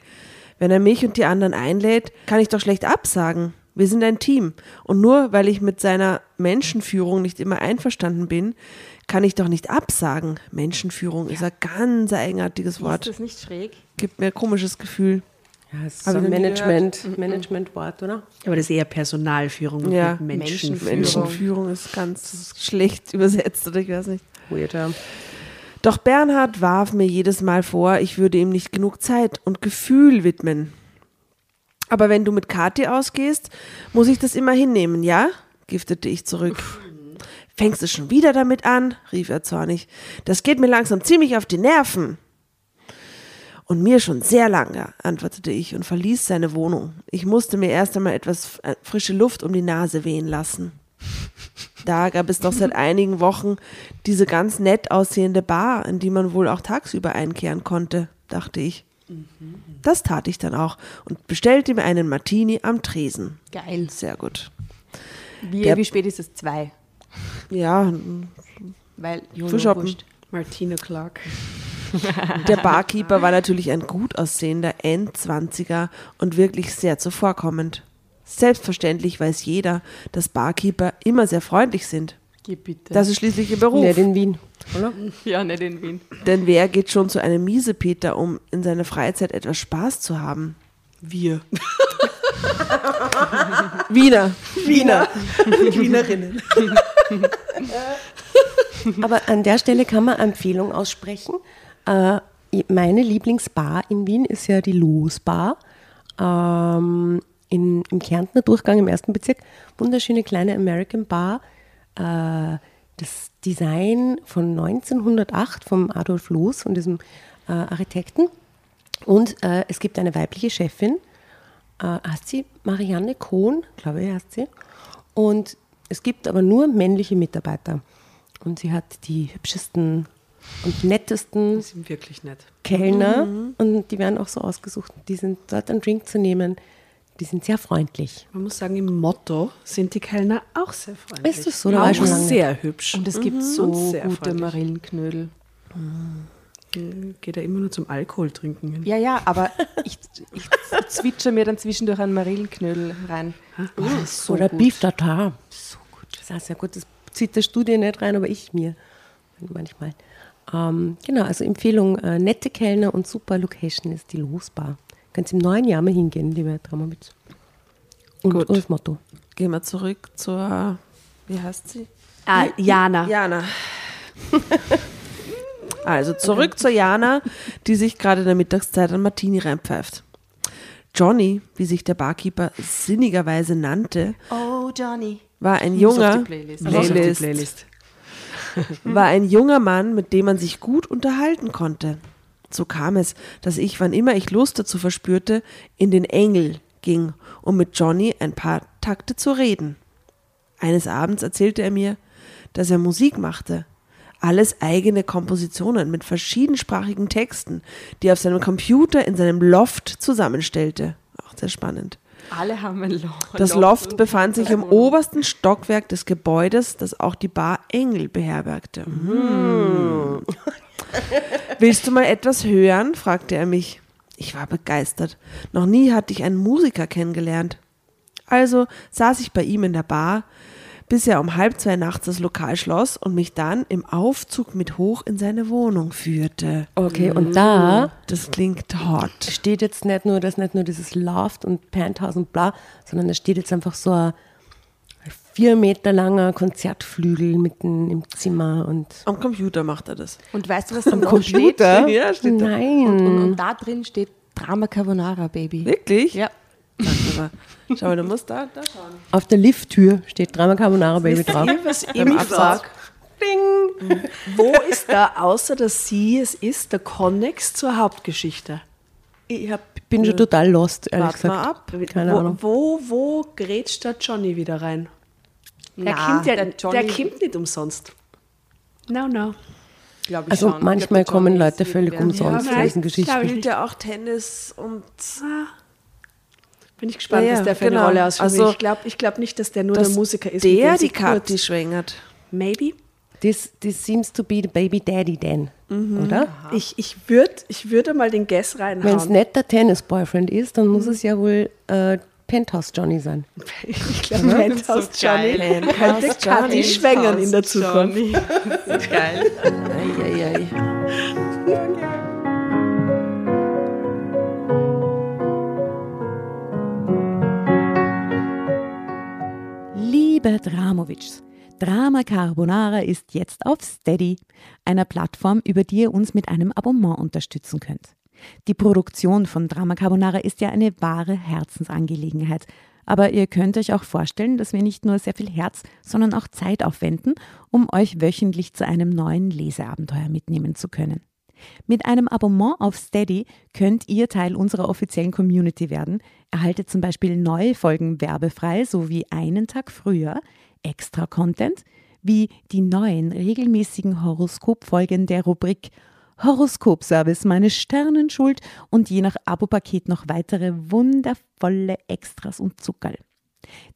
Wenn er mich und die anderen einlädt, kann ich doch schlecht absagen. Wir sind ein Team. Und nur weil ich mit seiner Menschenführung nicht immer einverstanden bin, kann ich doch nicht absagen. Menschenführung ist ein ganz eigenartiges Ist Wort. das nicht schräg? Gibt mir ein komisches Gefühl. Ja, es ist so ein noch nie Management, Managementwort, oder? Aber das ist eher Personalführung und Ja, nicht Menschenführung. Menschenführung. Ist ganz schlecht übersetzt oder ich weiß nicht. Weird, ja. Doch Bernhard warf mir jedes Mal vor, ich würde ihm nicht genug Zeit und Gefühl widmen. Aber wenn du mit Kathi ausgehst, muss ich das immer hinnehmen, ja? giftete ich zurück. Fängst du schon wieder damit an? rief er zornig. Das geht mir langsam ziemlich auf die Nerven. Und mir schon sehr lange, antwortete ich und verließ seine Wohnung. Ich musste mir erst einmal etwas äh, frische Luft um die Nase wehen lassen. Da gab es doch seit einigen Wochen diese ganz nett aussehende Bar, in die man wohl auch tagsüber einkehren konnte, dachte ich. Das tat ich dann auch und bestellte mir einen Martini am Tresen. Geil. Sehr gut. Wie, Der- wie spät ist es? Zwei. Ja, Weil wurscht. Martina Clark. der Barkeeper war natürlich ein gut aussehender Endzwanziger und wirklich sehr zuvorkommend. Selbstverständlich weiß jeder, dass Barkeeper immer sehr freundlich sind. Geh bitte. Das ist schließlich ihr Beruf. Nicht in Wien, oder? ja, nicht in Wien. Denn wer geht schon zu einem Miesepeter, um in seiner Freizeit etwas Spaß zu haben? Wir. Wiener. Wiener. Wienerinnen. Aber an der Stelle kann man eine Empfehlung aussprechen. Äh, meine Lieblingsbar in Wien ist ja die Losbar. Ähm, in, Im Kärntner Durchgang im ersten Bezirk. Wunderschöne kleine American Bar. Äh, das Design von 1908 vom Adolf Loos, von diesem äh, Architekten. Und äh, es gibt eine weibliche Chefin, äh, heißt sie Marianne Kohn, glaube ich, heißt sie. Und es gibt aber nur männliche Mitarbeiter. Und sie hat die hübschesten und nettesten Die sind wirklich nett. Kellner und die werden auch so ausgesucht. Die sind dort einen Drink zu nehmen. Die sind sehr freundlich. Man muss sagen, im Motto sind die Kellner auch sehr freundlich. Ist das so? Da war Auch ich schon lange. sehr hübsch. Und es gibt Und so sehr gute freundlich. Marillenknödel. Geht ja immer nur zum Alkohol trinken hin. Ja, ja, aber ich, ich zwitscher mir dann zwischendurch einen Marillenknödel rein. Oh, das ist so Oder gut. Beef Tartar. So gut. Das ist sehr gut. Das zieht der Studie nicht rein, aber ich mir manchmal. Ähm, genau, also Empfehlung, äh, nette Kellner und super Location ist die Losbar. Könnt ihr im neuen Jahr mal hingehen, liebe Dramowitz. Und, Gut. und das Motto. Gehen wir zurück zur, wie heißt sie? Ah, Jana. Jana. Also zurück zur Jana, die sich gerade in der Mittagszeit ein Martini reinpfeift. Johnny, wie sich der Barkeeper sinnigerweise nannte, Oh, Johnny. war ein junger Playlist. Playlist. War ein junger Mann, mit dem man sich gut unterhalten konnte. So kam es, dass ich, wann immer ich Lust dazu verspürte, in den Engel ging, um mit Johnny ein paar Takte zu reden. Eines Abends erzählte er mir, dass er Musik machte, Alles eigene Kompositionen mit verschiedensprachigen Texten, die er auf seinem Computer in seinem Loft zusammenstellte. Auch sehr spannend. Alle haben ein Loft. Das Loft befand sich im obersten Stockwerk des Gebäudes, das auch die Bar Engel beherbergte. Hm. Willst du mal etwas hören? fragte er mich. Ich war begeistert. Noch nie hatte ich einen Musiker kennengelernt. Also saß ich bei ihm in der Bar, bis er um halb zwei nachts das Lokal schloss und mich dann im Aufzug mit hoch in seine Wohnung führte. Okay, und da Das klingt hot. steht jetzt nicht nur, dass nicht nur dieses Loft und Penthouse und bla, sondern da steht jetzt einfach so ein vier Meter langer Konzertflügel mitten im Zimmer und Am Computer macht er das. Und weißt du, was da am Computer. steht? Ja, steht da. Nein. Und, und da drin steht Drama Carbonara, Baby. Wirklich? Ja. Aber, Schau mal, du musst da, da schauen. Auf der Lifttür steht Drama Carbonara Baby drauf. Was mich Absatz. frage, wo ist da, außer dass sie es ist, der Konnex zur Hauptgeschichte? Ich hab, bin schon total lost, ehrlich Wart mal gesagt. ab. Keine wo, Ahnung. Wo, wo grätscht der Johnny wieder rein? Der, Na, kommt ja, der der, Johnny- kommt nicht umsonst. No, no. Glaub ich Also schon. manchmal Ich glaub, der kommen Leute völlig umsonst Ja, zu diesen Geschichten. ich Spielt er auch Tennis und Bin ich gespannt, Ja, ja, was der für genau. eine Rolle ausfüllt. Also, ich glaube ich glaub nicht, dass der nur dass der Musiker ist. der die kurz- schwängert. Maybe. This, this seems to be the baby daddy then, Mhm. oder? Ich, ich würde ich würd mal den Guess Wenn es reinhauen. nicht der Tennis-Boyfriend ist, dann Mhm. muss es ja wohl äh, Penthouse Johnny sein. Ich glaube, Penthouse Johnny könnte Penthouse Kathi Johnny. schwängern in der Zukunft. Geil. Eieiei. Liebe Dramovics, Drama Carbonara ist jetzt auf Steady, einer Plattform, über die ihr uns mit einem Abonnement unterstützen könnt. Die Produktion von Drama Carbonara ist ja eine wahre Herzensangelegenheit. Aber ihr könnt euch auch vorstellen, dass wir nicht nur sehr viel Herz, sondern auch Zeit aufwenden, um euch wöchentlich zu einem neuen Leseabenteuer mitnehmen zu können. Mit einem Abonnement auf Steady könnt ihr Teil unserer offiziellen Community werden, erhaltet zum Beispiel neue Folgen werbefrei sowie einen Tag früher, extra Content, wie die neuen regelmäßigen Horoskopfolgen der Rubrik Horoskopservice meine Sternenschuld und je nach Abopaket noch weitere wundervolle Extras und Zuckerl.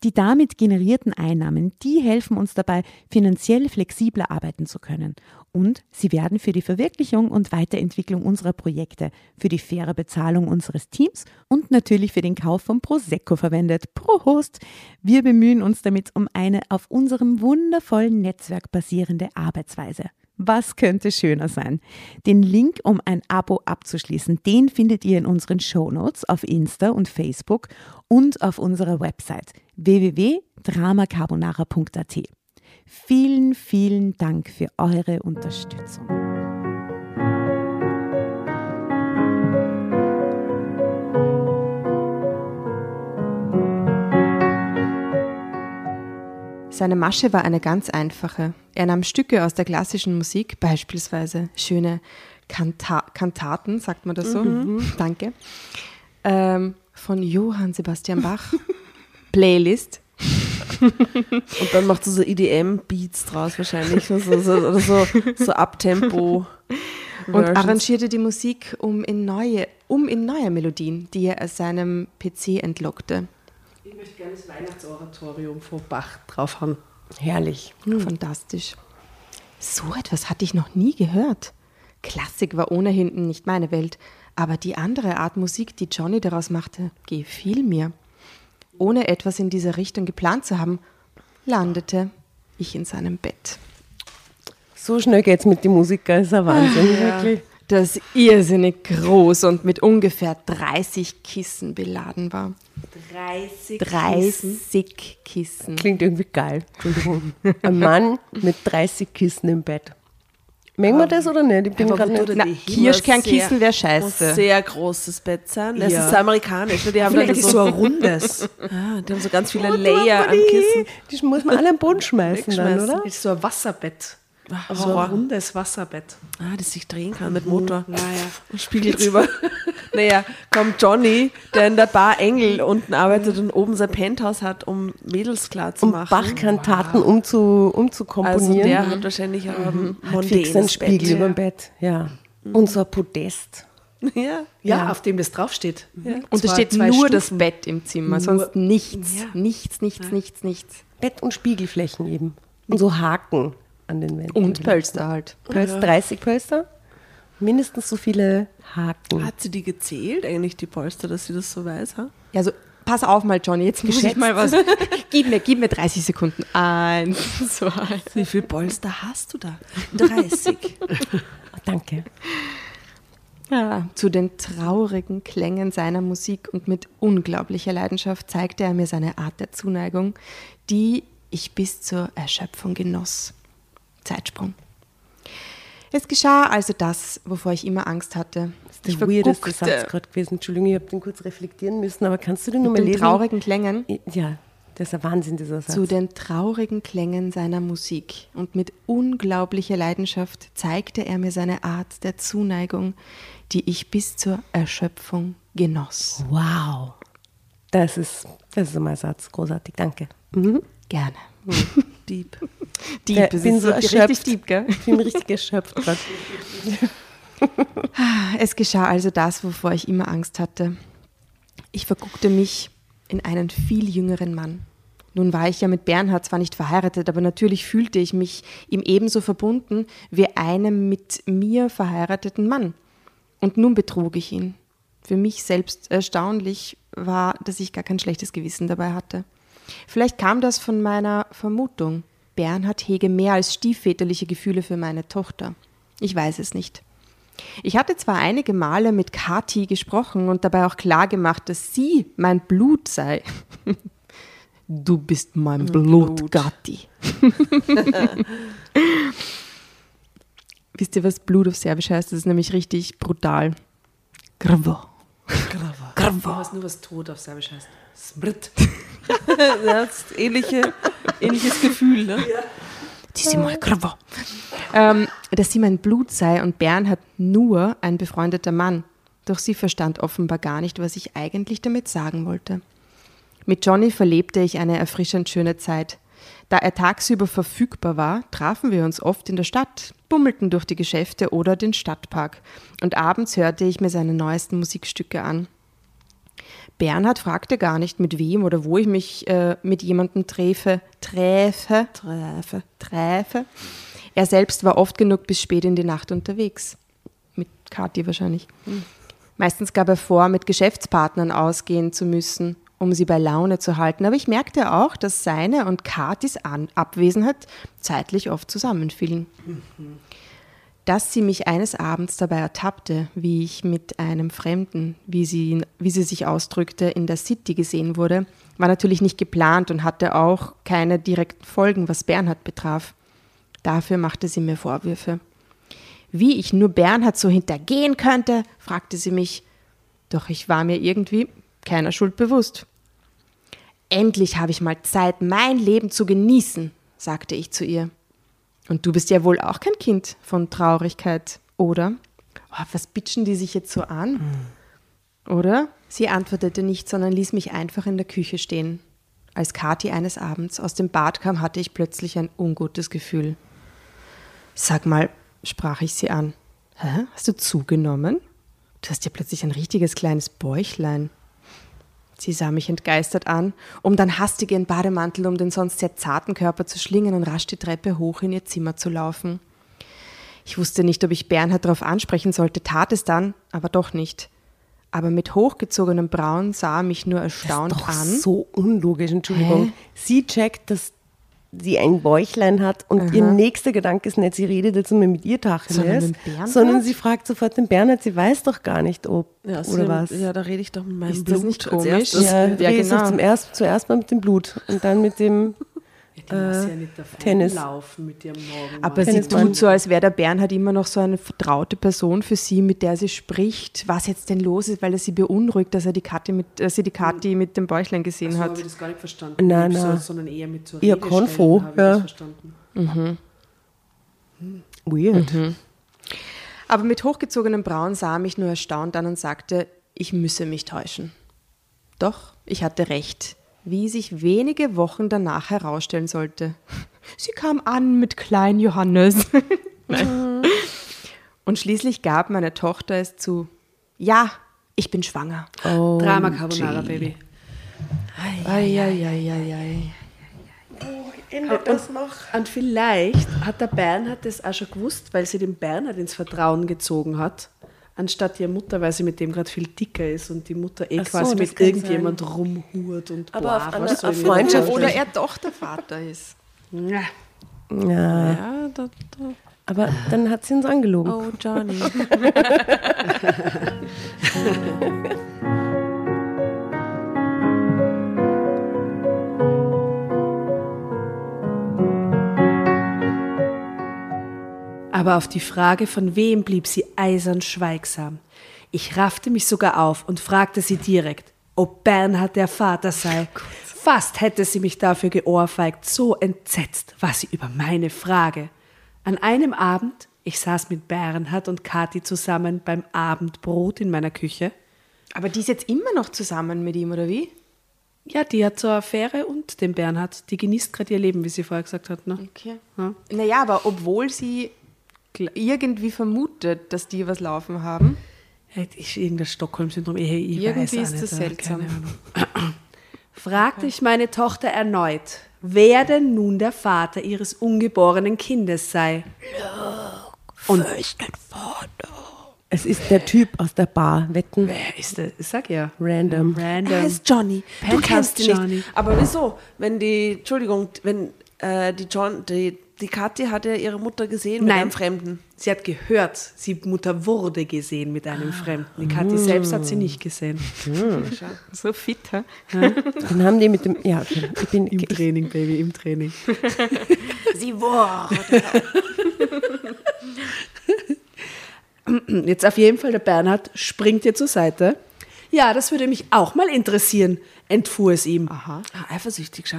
Die damit generierten Einnahmen, die helfen uns dabei, finanziell flexibler arbeiten zu können. Und sie werden für die Verwirklichung und Weiterentwicklung unserer Projekte, für die faire Bezahlung unseres Teams und natürlich für den Kauf von Prosecco verwendet. Prost! Wir bemühen uns damit um eine auf unserem wundervollen Netzwerk basierende Arbeitsweise. Was könnte schöner sein? Den Link, um ein Abo abzuschließen, den findet ihr in unseren Shownotes auf Insta und Facebook und auf unserer Website www.dramacarbonara.at. Vielen, vielen Dank für eure Unterstützung. Seine Masche war eine ganz einfache. Er nahm Stücke aus der klassischen Musik, beispielsweise schöne Kanta Kantaten, sagt man das so? Danke. Ähm, von Johann Sebastian Bach. Playlist. Und dann macht sie so EDM-Beats draus wahrscheinlich. So, so, oder so, so Abtempo. Und arrangierte die Musik um in neue, um in neue Melodien, die er aus seinem PC entlockte. Ich möchte gerne das Weihnachtsoratorium von Bach draufhauen. Herrlich. Fantastisch. So etwas hatte ich noch nie gehört. Klassik war ohnehin nicht meine Welt, aber die andere Art Musik, die Johnny daraus machte, gefiel mir. Ohne etwas in dieser Richtung geplant zu haben, landete ich in seinem Bett. So schnell geht's mit den Musikern, ist ein Wahnsinn, wirklich. Das irrsinnig groß und mit ungefähr 30 Kissen beladen war. 30 30 Kissen. Klingt irgendwie geil. Ein Mann mit 30 Kissen im Bett. Mengen wir das oder nicht? Ich bin gerade nicht. Na, Kirschkernkissen wäre sehr- scheiße. Muss sehr großes Bett sein. Das Ja. ist amerikanisch. ne? Die haben Vielleicht ist so ein rundes. ah, die haben so ganz Oh, viele Layer an Kissen. Die muss man alle am Boden schmeißen dann, oder? ist so ein Wasserbett. Ach, So ein rundes Wasserbett. Ah, das sich drehen kann mit Motor. Naja. Und Spiegel drüber. naja, kommt Johnny, der in der Bar Engel unten arbeitet und oben sein Penthouse hat, um Mädels klar zu Um machen. Bachkantaten umzu, also umzukomponieren. der hat wahrscheinlich fix einen mondänes Spiegel Bett. über dem Bett. Ja. Und so ein Podest. Ja. Ja, auf dem das draufsteht. Und es steht zwei nur Stufen. das Bett im Zimmer, Nur- sonst nichts. Ja. Nichts, nichts, nichts, nichts. Bett und Spiegelflächen eben. Und so Haken an den Wänden. Und Pölster halt. Pölster, 30 Pölster. Mindestens so viele Haken. Hat sie die gezählt, eigentlich die Polster, dass sie das so weiß? Ha? Ja, also pass auf mal, Johnny, jetzt muss ich Geschätzt. mal was. gib, mir, gib mir 30 Sekunden. Eins, zwei. Wie viel Polster hast du da? 30. Oh, danke. Ja. Zu den traurigen Klängen seiner Musik und mit unglaublicher Leidenschaft zeigte er mir seine Art der Zuneigung, die ich bis zur Erschöpfung genoss. Zeitsprung. Es geschah also das, wovor ich immer Angst hatte. Das Ich ist der weirdeste verguckte Satz gerade gewesen. Entschuldigung, ich habe den kurz reflektieren müssen, aber kannst du den nur mit mal den lesen? traurigen Klängen. Ja, das ist ein Wahnsinn, dieser Satz. zu den traurigen Klängen seiner Musik und mit unglaublicher Leidenschaft zeigte er mir seine Art der Zuneigung, die ich bis zur Erschöpfung genoss. wow. Das ist, das ist mein Satz. Großartig, danke. Mhm. Gerne. Dieb. Dieb, Ja, es bin so richtig erschöpft. Dieb, gell? Ich bin richtig erschöpft gerade. Es geschah also das, wovor ich immer Angst hatte. Ich verguckte mich in einen viel jüngeren Mann. Nun war ich ja mit Bernhard zwar nicht verheiratet, aber natürlich fühlte ich mich ihm ebenso verbunden wie einem mit mir verheirateten Mann. Und nun betrug ich ihn. Für mich selbst erstaunlich war, dass ich gar kein schlechtes Gewissen dabei hatte. Vielleicht kam das von meiner Vermutung. Bernhard hege mehr als stiefväterliche Gefühle für meine Tochter. Ich weiß es nicht. Ich hatte zwar einige Male mit Kathi gesprochen und dabei auch klar gemacht, dass sie mein Blut sei. Du bist mein Blut, Gatti. Wisst ihr, was Blut auf Serbisch heißt? Das ist nämlich richtig brutal. Grvo. Ich weiß nur, was Tod auf Serbisch heißt. Smrt. Das ist ähnliche, ähnliches Gefühl, ne? Die sind mal Grvo. Ähm, dass sie mein Blut sei und Bernhard nur ein befreundeter Mann. Doch sie verstand offenbar gar nicht, was ich eigentlich damit sagen wollte. Mit Johnny verlebte ich eine erfrischend schöne Zeit. Da er tagsüber verfügbar war, trafen wir uns oft in der Stadt, bummelten durch die Geschäfte oder den Stadtpark. Und abends hörte ich mir seine neuesten Musikstücke an. Bernhard fragte gar nicht, mit wem oder wo ich mich äh, mit jemandem träfe, träfe, Träfe. träfe. Er selbst war oft genug bis spät in die Nacht unterwegs. Mit Kathi wahrscheinlich. Meistens gab er vor, mit Geschäftspartnern ausgehen zu müssen, um sie bei Laune zu halten. Aber ich merkte auch, dass seine und Kathis An Abwesenheit zeitlich oft zusammenfielen. Dass sie mich eines Abends dabei ertappte, wie ich mit einem Fremden, wie sie, wie sie sich ausdrückte, in der City gesehen wurde, war natürlich nicht geplant und hatte auch keine direkten Folgen, was Bernhard betraf. Dafür machte sie mir Vorwürfe. Wie ich nur Bernhard so hintergehen könnte, fragte sie mich. Doch ich war mir irgendwie keiner Schuld bewusst. Endlich habe ich mal Zeit, mein Leben zu genießen, sagte ich zu ihr. Und du bist ja wohl auch kein Kind von Traurigkeit, oder? Oh, was bitschen die sich jetzt so an? Oder? Sie antwortete nicht, sondern ließ mich einfach in der Küche stehen. Als Kathi eines Abends aus dem Bad kam, hatte ich plötzlich ein ungutes Gefühl. Sag mal, sprach ich sie an. Hä? Hast du zugenommen? Du hast ja plötzlich ein richtiges kleines Bäuchlein. Sie sah mich entgeistert an, um dann hastig ihren Bademantel um den sonst sehr zarten Körper zu schlingen und rasch die Treppe hoch in ihr Zimmer zu laufen. Ich wusste nicht, ob ich Bernhard darauf ansprechen sollte, tat es dann, aber doch nicht. Aber mit hochgezogenem Brauen sah er mich nur erstaunt Doch an. so unlogisch, Entschuldigung. Sie checkt, dass sie ein Bäuchlein hat und ihr nächster Gedanke ist nicht, sie redet jetzt mal mit ihr Sondern Tacheles, mit Bernhard? sondern sie fragt sofort den Bernhard, sie weiß doch gar nicht, ob Ja, so, oder was. Ja, da rede ich doch mit meinem Ist Blut das nicht komisch? Ja, Ja, ja genau. zum erst, zuerst mal mit dem Blut und dann mit dem Die muss ja nicht davon Tennis. laufen mit ihrem Morgen. Aber sie tut so, als wäre der Bernhard immer noch so eine vertraute Person für sie, mit der sie spricht, was jetzt denn los ist, weil er sie beunruhigt, dass er die Kathi mit, dass sie die Kathi mit dem Bäuchlein gesehen so hat. habe ich das gar nicht verstanden. Nein, nein. So, sondern eher mit so Ihr Konfo, ja. das verstanden. Weird. Aber mit hochgezogenen Brauen sah er mich nur erstaunt an und sagte, ich müsse mich täuschen. Doch ich hatte recht, wie sich wenige Wochen danach herausstellen sollte. Sie kam an mit Klein Johannes. Und schließlich gab meine Tochter es zu. Ja, ich bin schwanger. Drama Carbonara, Baby. Eieieiei. Endet das noch? Und vielleicht hat der Bernhard das auch schon gewusst, weil sie den Bernhard ins Vertrauen gezogen hat, anstatt ihre Mutter, weil sie mit dem gerade viel dicker ist und die Mutter eh so, quasi mit irgendjemand rumhurt und Aber boah, auf auf ich mir Freundschaft Oder er doch der Vater ist. Ja. Ja, Ja, da, da. aber dann hat sie uns angelogen. Oh, Johnny. Aber auf die Frage, von wem blieb sie eisern schweigsam. Ich raffte mich sogar auf und fragte sie direkt, ob Bernhard der Vater sei. Fast hätte sie mich dafür geohrfeigt, so entsetzt war sie über meine Frage. An einem Abend, ich saß mit Bernhard und Kathi zusammen beim Abendbrot in meiner Küche. Aber die ist jetzt immer noch zusammen mit ihm, oder wie? Ja, die hat zur Affäre und den Bernhard. Die genießt gerade ihr Leben, wie sie vorher gesagt hat. Ne? Okay. Ja. Naja, aber obwohl sie irgendwie vermutet, dass die was laufen haben, Ja, Ist irgendein Stockholm-Syndrom? Ich, ich Irgendwie ist das nicht, äh, seltsam. Fragte ich meine Tochter erneut, wer denn nun der Vater ihres ungeborenen Kindes sei. Und Es ist der Typ aus der Bar. Wetten. wer ist der? Sag ja. Random. Random. Er ist Johnny. Du Penthouse kennst ihn Johnny. nicht. Aber wieso? Wenn die, Entschuldigung, wenn äh, die John, die, die Kathi hat ja ihre Mutter gesehen mit Nein. einem Fremden. Sie hat gehört, sie Mutter wurde gesehen mit einem Fremden. Die Kathi selbst hat sie nicht gesehen. so fit, hä? Dann haben die mit dem. Ja. Ich bin. Im Training, Baby, im Training. Sie wurde. Jetzt auf jeden Fall der Bernhard springt ihr zur Seite. Ja, das würde mich auch mal interessieren, entfuhr es ihm. Aha. Ah, eifersüchtig, schau.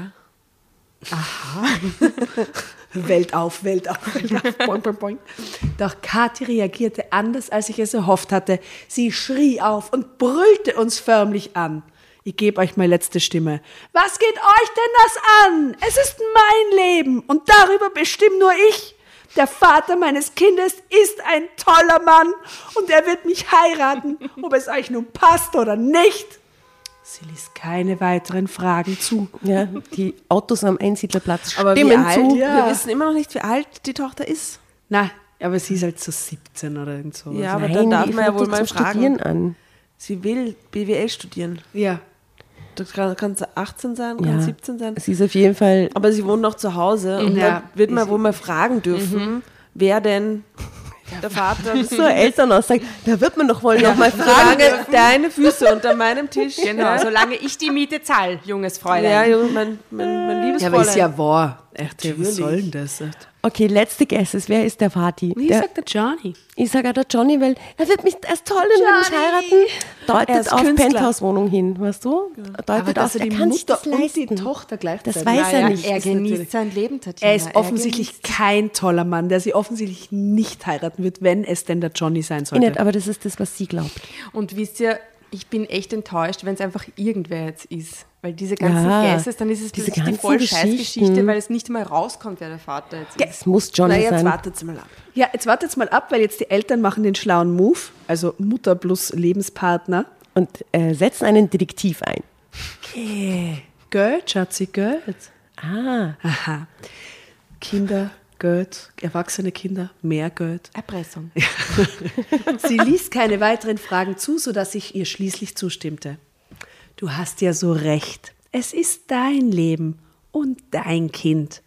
Welt auf, Welt auf, Welt auf. Boing, boing, boing. Doch Kathi reagierte anders, als ich es erhofft hatte. Sie schrie auf und brüllte uns förmlich an. Ich gebe euch meine letzte Stimme. Was geht euch denn das an? Es ist mein Leben und darüber bestimme nur ich. Der Vater meines Kindes ist ein toller Mann und er wird mich heiraten, ob es euch nun passt oder nicht. Sie ließ keine weiteren Fragen zu. Ja, die Autos am Einsiedlerplatz Aber wie stimmen alt? zu. Ja. Wir wissen immer noch nicht, wie alt die Tochter ist. Na, aber sie ist halt so 17 oder irgend sowas. Ja, aber Nein, dann darf man ja wohl mal zum Studieren fragen. an. Sie will BWL studieren. Ja. Da kann, kann sie 18 sein, kann Ja. 17 sein. Sie ist auf jeden Fall. Aber sie wohnt noch zu Hause und Ja. da wird man wohl mal fragen dürfen, wer denn der Vater ist. So Elternaussage, da wird man doch wohl noch mal fragen. Solange deine Füße unter meinem Tisch. Genau, Ja, solange ich die Miete zahle, junges Fräulein. ja Junge, mein, mein, mein liebes Ja, aber ist ja wahr. Echt, ja, was soll denn das? Echt? Okay, letzte Guesses. Wer ist der Vati? Wie Der, sagt der Johnny? ich sage der Johnny, weil er wird mich als toll und will mich heiraten. Er Deutet ist auf. Penthouse-Wohnung hin, weißt du? Deutet auf, er kann sich das leisten. Tochter gleichzeitig. Das weiß er Ja, nicht. er ist genießt sein Leben, Tatjana. Er ist offensichtlich kein toller Mann, der sie offensichtlich nicht heiraten wird, wenn es denn der Johnny sein Ich sollte. nicht, aber das ist das, was sie glaubt. Und wisst ihr, ich bin echt enttäuscht, wenn es einfach irgendwer jetzt ist. Weil diese ganzen Ja, Guesses, dann ist es diese plötzlich die voll. Scheißgeschichte, weil es nicht mal rauskommt, wer der Vater jetzt ist. Es muss Johnny Na, jetzt sein. wartet's mal ab. Ja, jetzt wartet's mal ab, weil jetzt die Eltern machen den schlauen Move, also Mutter plus Lebenspartner. Und äh, setzen einen Detektiv ein. Geld, Schatzi, Geld. Ah, Aha. Kinder, Geld, erwachsene Kinder, mehr Geld. Erpressung. Sie ließ keine weiteren Fragen zu, sodass ich ihr schließlich zustimmte. Du hast ja so recht. Es ist dein Leben und dein Kind.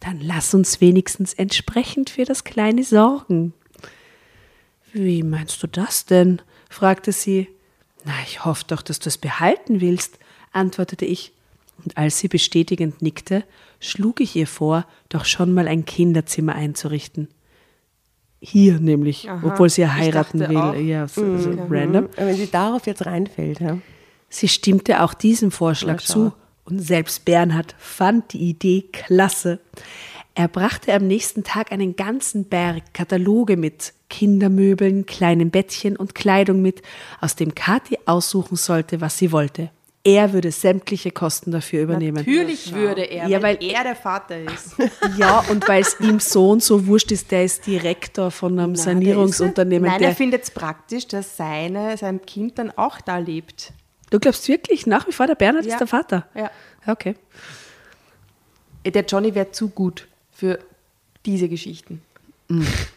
Dann lass uns wenigstens entsprechend für das Kleine sorgen. Wie meinst du das denn? fragte sie. Na, ich hoffe doch, dass du es behalten willst, antwortete ich. Und als sie bestätigend nickte, schlug ich ihr vor, doch schon mal ein Kinderzimmer einzurichten. Hier nämlich, Aha, obwohl sie ja heiraten will. auch. Ja, so, so random. wenn sie darauf jetzt reinfällt, ja. Sie stimmte auch diesem Vorschlag zu und selbst Bernhard fand die Idee klasse. Er brachte am nächsten Tag einen ganzen Berg Kataloge mit Kindermöbeln, kleinen Bettchen und Kleidung mit, aus dem Kathi aussuchen sollte, was sie wollte. Er würde sämtliche Kosten dafür übernehmen. Natürlich würde er, Ja, weil, weil- er der Vater ist. Ja, und weil es ihm so und so wurscht ist, der ist Direktor von einem Sanierungsunternehmen. Nein, der, er findet es praktisch, dass seine, sein Kind dann auch da lebt. Du glaubst wirklich, nach wie vor der Bernhard Ja. ist der Vater? Ja. Okay. Der Johnny wäre zu gut für diese Geschichten.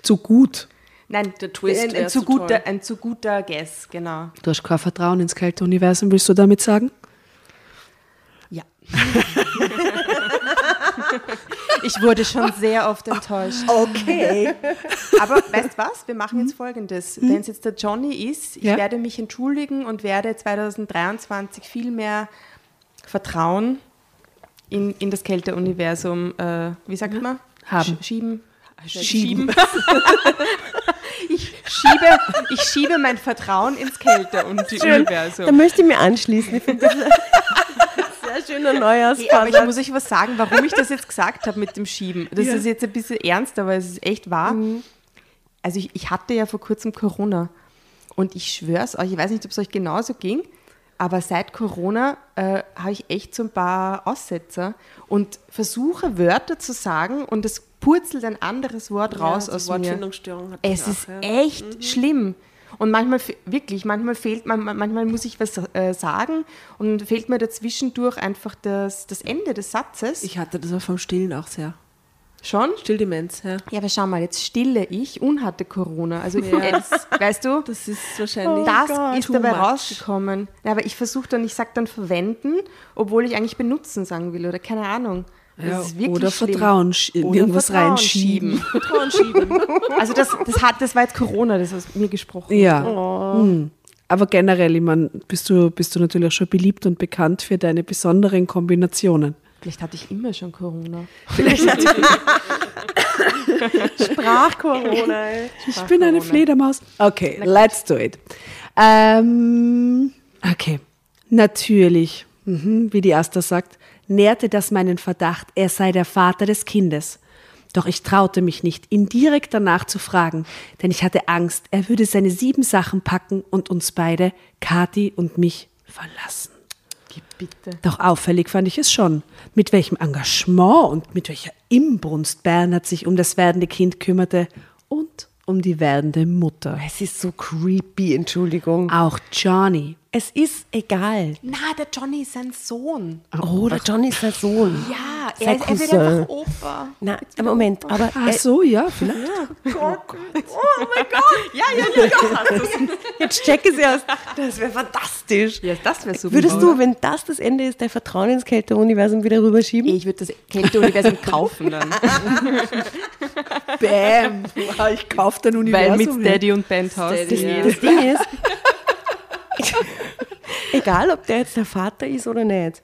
Zu gut. Nein, der Twist ein, ein, zu zu guter, toll. ein zu guter Guess, genau. Du hast kein Vertrauen ins Kälteuniversum, willst du damit sagen? Ja. ich wurde schon sehr oft enttäuscht. Okay. Aber weißt du was? Wir machen jetzt folgendes. Wenn es jetzt der Johnny ist, ich Ja. werde mich entschuldigen und werde 2023 viel mehr Vertrauen in, in das Kälteuniversum, äh, wie sagt man? Haben. Sch- Schieben. Schieben. ich, schiebe, ich schiebe mein Vertrauen ins Kälteuniversum. Da möchte ich mir anschließen. Schöner Hey, aber ich muss euch was sagen, warum ich das jetzt gesagt habe mit dem Schieben. Das ist jetzt ein bisschen ernst, aber es ist echt wahr. Also ich, ich hatte ja vor kurzem Corona und ich schwör's euch, ich weiß nicht, ob es euch genauso ging, aber seit Corona äh, habe ich echt so ein paar Aussetzer und versuche Wörter zu sagen und es purzelt ein anderes Wort raus so aus mir. Wortfindungsstörung hatte ich Es auch, ist ja. echt schlimm. Und manchmal, wirklich, manchmal fehlt, man, man- manchmal muss ich was äh, sagen und fehlt mir dazwischendurch einfach das, das Ende des Satzes. Ich hatte das auch vom Stillen auch sehr. Schon? Stilldemenz, ja. Ja, aber schau mal, jetzt stille ich und hatte Corona. Also jetzt, weißt du, Das ist wahrscheinlich. das ist too dabei much. rausgekommen. Ja, aber ich versuche dann, ich sage dann verwenden, obwohl ich eigentlich benutzen sagen will oder keine Ahnung. Ja, oder schlimm. Vertrauen in Oder irgendwas Vertrauen reinschieben. Vertrauen schieben. Also das, das, hat, das war jetzt Corona, das aus mir gesprochen. Ja. Hm. Aber generell, ich mein, bist, du, bist du natürlich auch schon beliebt und bekannt für deine besonderen Kombinationen. Vielleicht hatte ich immer schon Corona. Sprach-Corona. ey. Ich bin eine Fledermaus. Okay, let's do it. Ähm, okay, natürlich, mhm, wie die Asta sagt, nährte das meinen Verdacht, er sei der Vater des Kindes. Doch ich traute mich nicht, ihn direkt danach zu fragen, denn ich hatte Angst, er würde seine sieben Sachen packen und uns beide, Kathi und mich, verlassen. Bitte. Doch auffällig fand ich es schon, mit welchem Engagement und mit welcher Imbrunst Bernhard sich um das werdende Kind kümmerte und um die werdende Mutter. Es ist so creepy, Entschuldigung. Auch Johnny. Es ist egal. Na, der Johnny ist sein Sohn. Oh, der Johnny ist sein Sohn. Ja, er, er wird einfach Opa. Na, Moment, aber Ach so, ja, vielleicht. jetzt check es erst. Das wäre fantastisch. Ja, das wäre super. Würdest du, wenn das das Ende ist, dein Vertrauen ins Kälteuniversum wieder rüberschieben? Ich würde das Kälteuniversum kaufen dann. Bam. Ich kaufe dein Weil Universum. mit Steady und Penthouse. Das, die- das Ding ist, egal ob der jetzt der Vater ist oder nicht,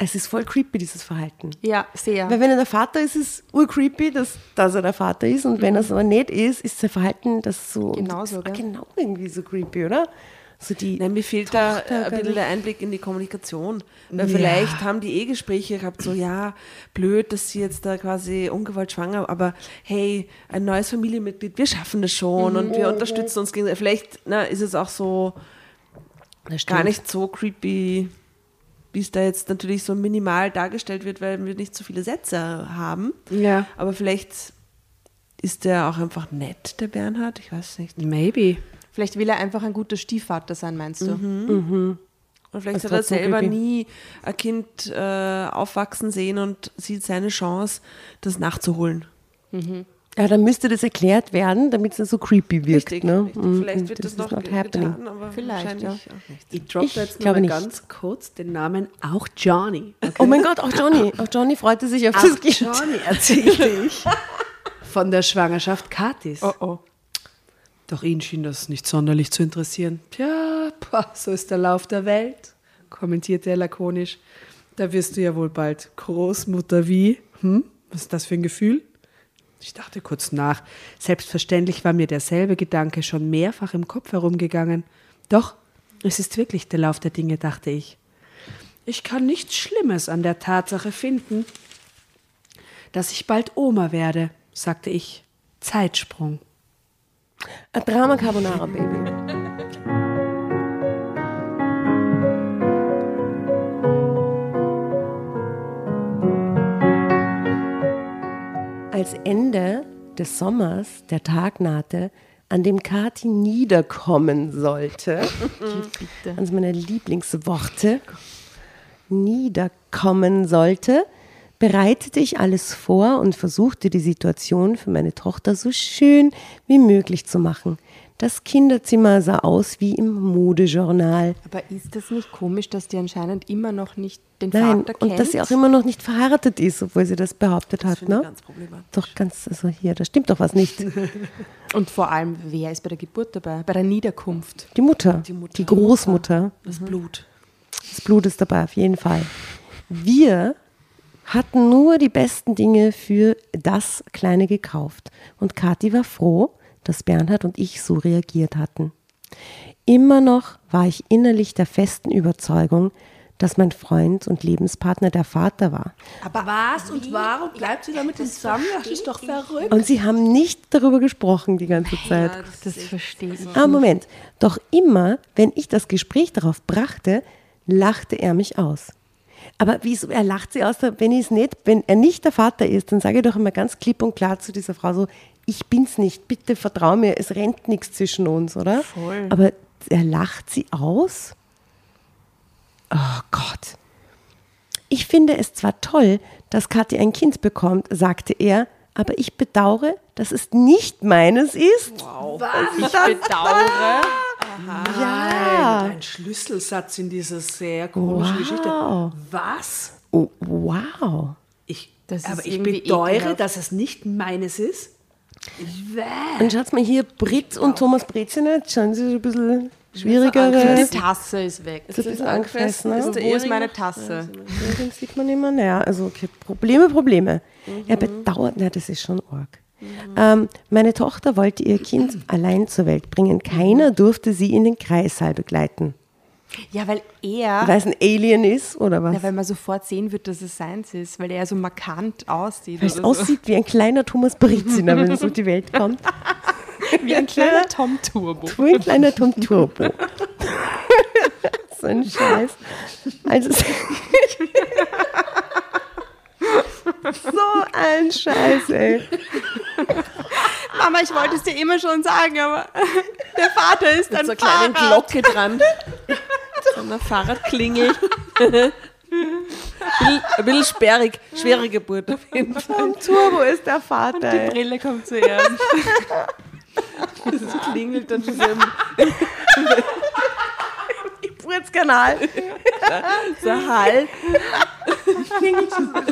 es ist voll creepy, dieses Verhalten. Ja, sehr. Weil wenn er der Vater ist, ist es urcreepy, dass, dass er der Vater ist. Und wenn er es aber nicht ist, ist sein Verhalten das so Genauso, das, gell? genau irgendwie so creepy, oder? So die, Nein, mir fehlt da Tochter, ein gell? bisschen der Einblick in die Kommunikation. Weil vielleicht haben die eh Gespräche gehabt, so, ja, blöd, dass sie jetzt da quasi ungewollt schwanger, aber hey, ein neues Familienmitglied, wir schaffen das schon und wir unterstützen uns gegenseitig. Vielleicht na, ist es auch so gar nicht so creepy, wie es da jetzt natürlich so minimal dargestellt wird, weil wir nicht so viele Sätze haben. Ja. Aber vielleicht ist der auch einfach nett, der Bernhard, ich weiß nicht. Maybe. Vielleicht will er einfach ein guter Stiefvater sein, meinst du? Und vielleicht Das hat er selber creepy. nie ein Kind äh, aufwachsen sehen und sieht seine Chance, das nachzuholen. Ja, dann müsste das erklärt werden, damit es nicht so creepy wirkt. Richtig, ne? richtig. Mm, Vielleicht wird das, is noch getan, aber Vielleicht, nicht. Ich droppe jetzt mal nicht. ganz kurz den Namen auch Johnny. Oh mein Gott, auch Johnny. Auch Johnny freute sich auf Auch das Kind. Johnny erzählte ich von der Schwangerschaft Katis. Oh oh. Doch ihn schien das nicht sonderlich zu interessieren. Tja, so ist der Lauf der Welt, kommentierte er lakonisch. Da wirst du ja wohl bald Großmutter wie? Hm? Was ist das für ein Gefühl? Ich dachte kurz nach. Selbstverständlich war mir derselbe Gedanke schon mehrfach im Kopf herumgegangen. Doch, es ist wirklich der Lauf der Dinge, dachte ich. Ich kann nichts Schlimmes an der Tatsache finden, dass ich bald Oma werde, sagte ich. Zeitsprung. Ein Drama Carbonara, Baby. Als Ende des Sommers der Tag nahte, an dem Kati niederkommen sollte, eines meiner Lieblingsworte, niederkommen sollte, bereitete ich alles vor und versuchte die Situation für meine Tochter so schön wie möglich zu machen. Das Kinderzimmer sah aus wie im Modejournal. Aber ist das nicht komisch, dass die anscheinend immer noch nicht den Nein, Vater kennt? und dass sie auch immer noch nicht verheiratet ist, obwohl sie das behauptet hat. finde ich Ne? ganz problematisch. Doch ganz, also hier, da stimmt doch was nicht. Und vor allem, wer ist bei der Geburt dabei? Bei der Niederkunft? Die Mutter, die, Mutter. Großmutter. Das Blut. Das Blut ist dabei, auf jeden Fall. Wir hatten nur die besten Dinge für das Kleine gekauft. Und Kathi war froh, dass Bernhard und ich so reagiert hatten. Immer noch war ich innerlich der festen Überzeugung, dass mein Freund und Lebenspartner der Vater war. Aber was und warum bleibt sie damit zusammen? Das ist doch verrückt. Und sie haben nicht darüber gesprochen die ganze Zeit. Das verstehe ich. Ah, Moment. Doch immer, wenn ich das Gespräch darauf brachte, lachte er mich aus. Aber wieso, er lacht sie aus, wenn, nicht, wenn er nicht der Vater ist, dann sage ich doch immer ganz klipp und klar zu dieser Frau so, ich bin's nicht, bitte vertrau mir, es rennt nichts zwischen uns, oder? Voll. Aber er lacht sie aus? Oh Gott. Ich finde es zwar toll, dass Kathi ein Kind bekommt, sagte er, aber ich bedauere, dass es nicht meines ist. Ich bedauere. Ja. Ein Schlüsselsatz in dieser sehr komischen Geschichte. Was? Oh, wow. Ich, Das ist aber ich bedeure, ekelhaft. dass es nicht meines ist. Und schaut mal hier, Brit und Thomas Breziner, schauen Sie so ein bisschen Die schwierigere. Tasse ist weg. So ein bisschen angefressen. Ist Ne? der Wo ist meine? Tasse? Den sieht man immer. Naja, also okay, Probleme, Probleme. Er bedauert, na, das ist schon arg. Ähm, meine Tochter wollte ihr Kind allein zur Welt bringen. Keiner durfte sie in den Kreissaal begleiten. Ja, weil er, Weil es ein Alien ist oder was? ja, weil man sofort sehen wird, dass es seins ist, weil er so markant aussieht. Weil es so. aussieht wie ein kleiner Thomas Breziner, wenn es auf die Welt kommt. wie ein kleiner Tom Turbo. Wie ein kleiner Tom Turbo. so ein Scheiß. Also, so ein Scheiß, ey. Mama, ich wollte es dir immer schon sagen, aber der Vater ist Mit ein so einer kleinen Fahrrad. Glocke dran. so einer Fahrradklingel. ein bisschen sperrig. Schwere Geburt auf jeden Fall. Tom Turbo ist der Vater, Die ey. Brille kommt zuerst. Das klingelt dann schon so im Geburtskanal. so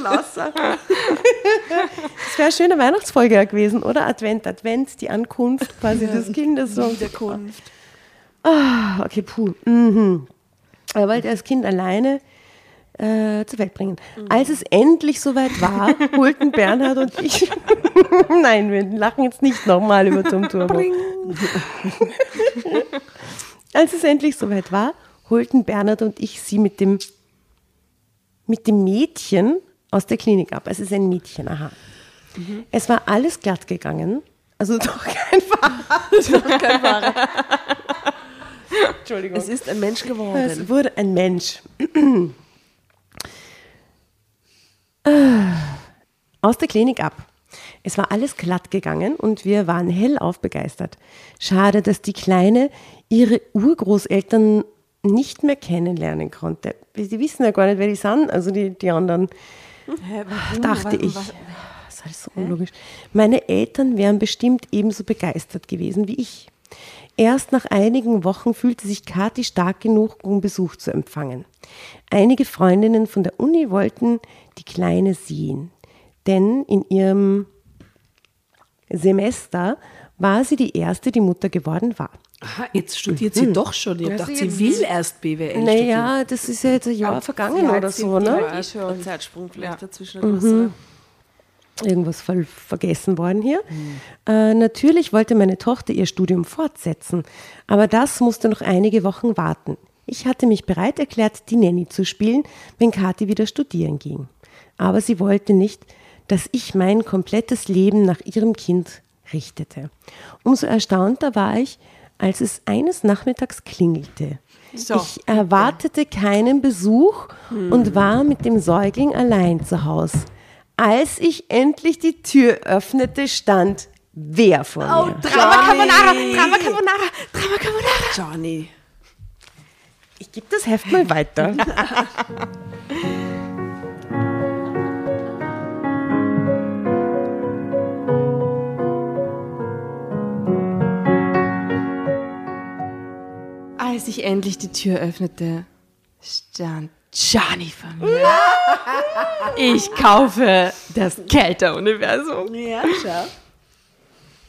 lauter. Das wäre eine schöne Weihnachtsfolge gewesen, oder? Advent, Advent, die Ankunft quasi des Kindes. So. Wiederkunft. Ah, okay, puh. Mhm. Er wollte das Kind alleine äh, zur Welt bringen. Als es endlich soweit war, holten Bernhard und ich. Nein, wir lachen jetzt nicht nochmal über Tom Turbo. Als es endlich soweit war, holten Bernhard und ich sie mit dem, mit dem Mädchen aus der Klinik ab. Es ist ein Mädchen, aha. Es war alles glatt gegangen. Also doch kein Fahrer. Entschuldigung. Es ist ein Mensch Es geworden. wurde ein Mensch. Aus der Klinik ab. Es war alles glatt gegangen und wir waren hellauf begeistert. Schade, dass die Kleine ihre Urgroßeltern nicht mehr kennenlernen konnte. Sie wissen ja gar nicht, wer die sind, also die, die anderen, dachte ich. Das ist alles so unlogisch. Meine Eltern wären bestimmt ebenso begeistert gewesen wie ich. Erst nach einigen Wochen fühlte sich Kathi stark genug, um Besuch zu empfangen. Einige Freundinnen von der Uni wollten die Kleine sehen, denn in ihrem Semester war sie die erste, die Mutter geworden war. Aha, jetzt studiert sie doch schon. Ich dachte, sie will erst BWL studieren. Naja, das ist ja jetzt ein Jahr vergangen oder so, ne? Ja, schon. Ein Zeitsprung vielleicht dazwischen. größerer. irgendwas voll vergessen worden hier. Äh, natürlich wollte meine Tochter ihr Studium fortsetzen, aber das musste noch einige Wochen warten. Ich hatte mich bereit erklärt, die Nanny zu spielen, wenn Kathi wieder studieren ging. Aber sie wollte nicht, dass ich mein komplettes Leben nach ihrem Kind richtete. Umso erstaunter war ich, als es eines Nachmittags klingelte. So. Ich erwartete keinen Besuch und war mit dem Säugling allein zu Hause. Als ich endlich die Tür öffnete, stand wer vor mir? Drama Carbonara, Drama Carbonara, Drama Carbonara. Johnny. Ich gebe das Heft mal weiter. Als ich endlich die Tür öffnete, stand Johnny vor mir. Ich kaufe das Kelter-Universum. Ja, schau.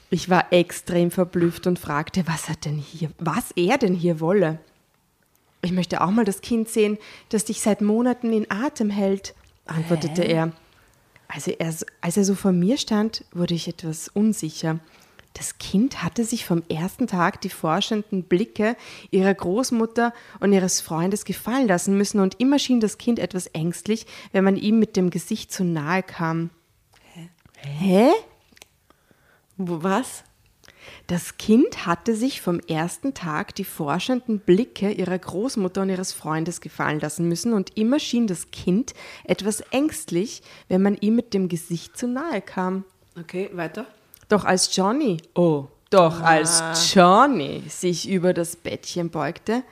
Ich war extrem verblüfft und fragte, was er denn hier, was er denn hier wolle. Ich möchte auch mal das Kind sehen, das dich seit Monaten in Atem hält, antwortete er. Also er, als er so vor mir stand, wurde ich etwas unsicher. Das Kind hatte sich vom ersten Tag die forschenden Blicke ihrer Großmutter und ihres Freundes gefallen lassen müssen und immer schien das Kind etwas ängstlich, wenn man ihm mit dem Gesicht zu nahe kam. Hä? Hä? Was? Das Kind hatte sich vom ersten Tag die forschenden Blicke ihrer Großmutter und ihres Freundes gefallen lassen müssen und immer schien das Kind etwas ängstlich, wenn man ihm mit dem Gesicht zu nahe kam. Okay, weiter. Doch als Johnny, oh, doch als Johnny sich über das Bettchen beugte,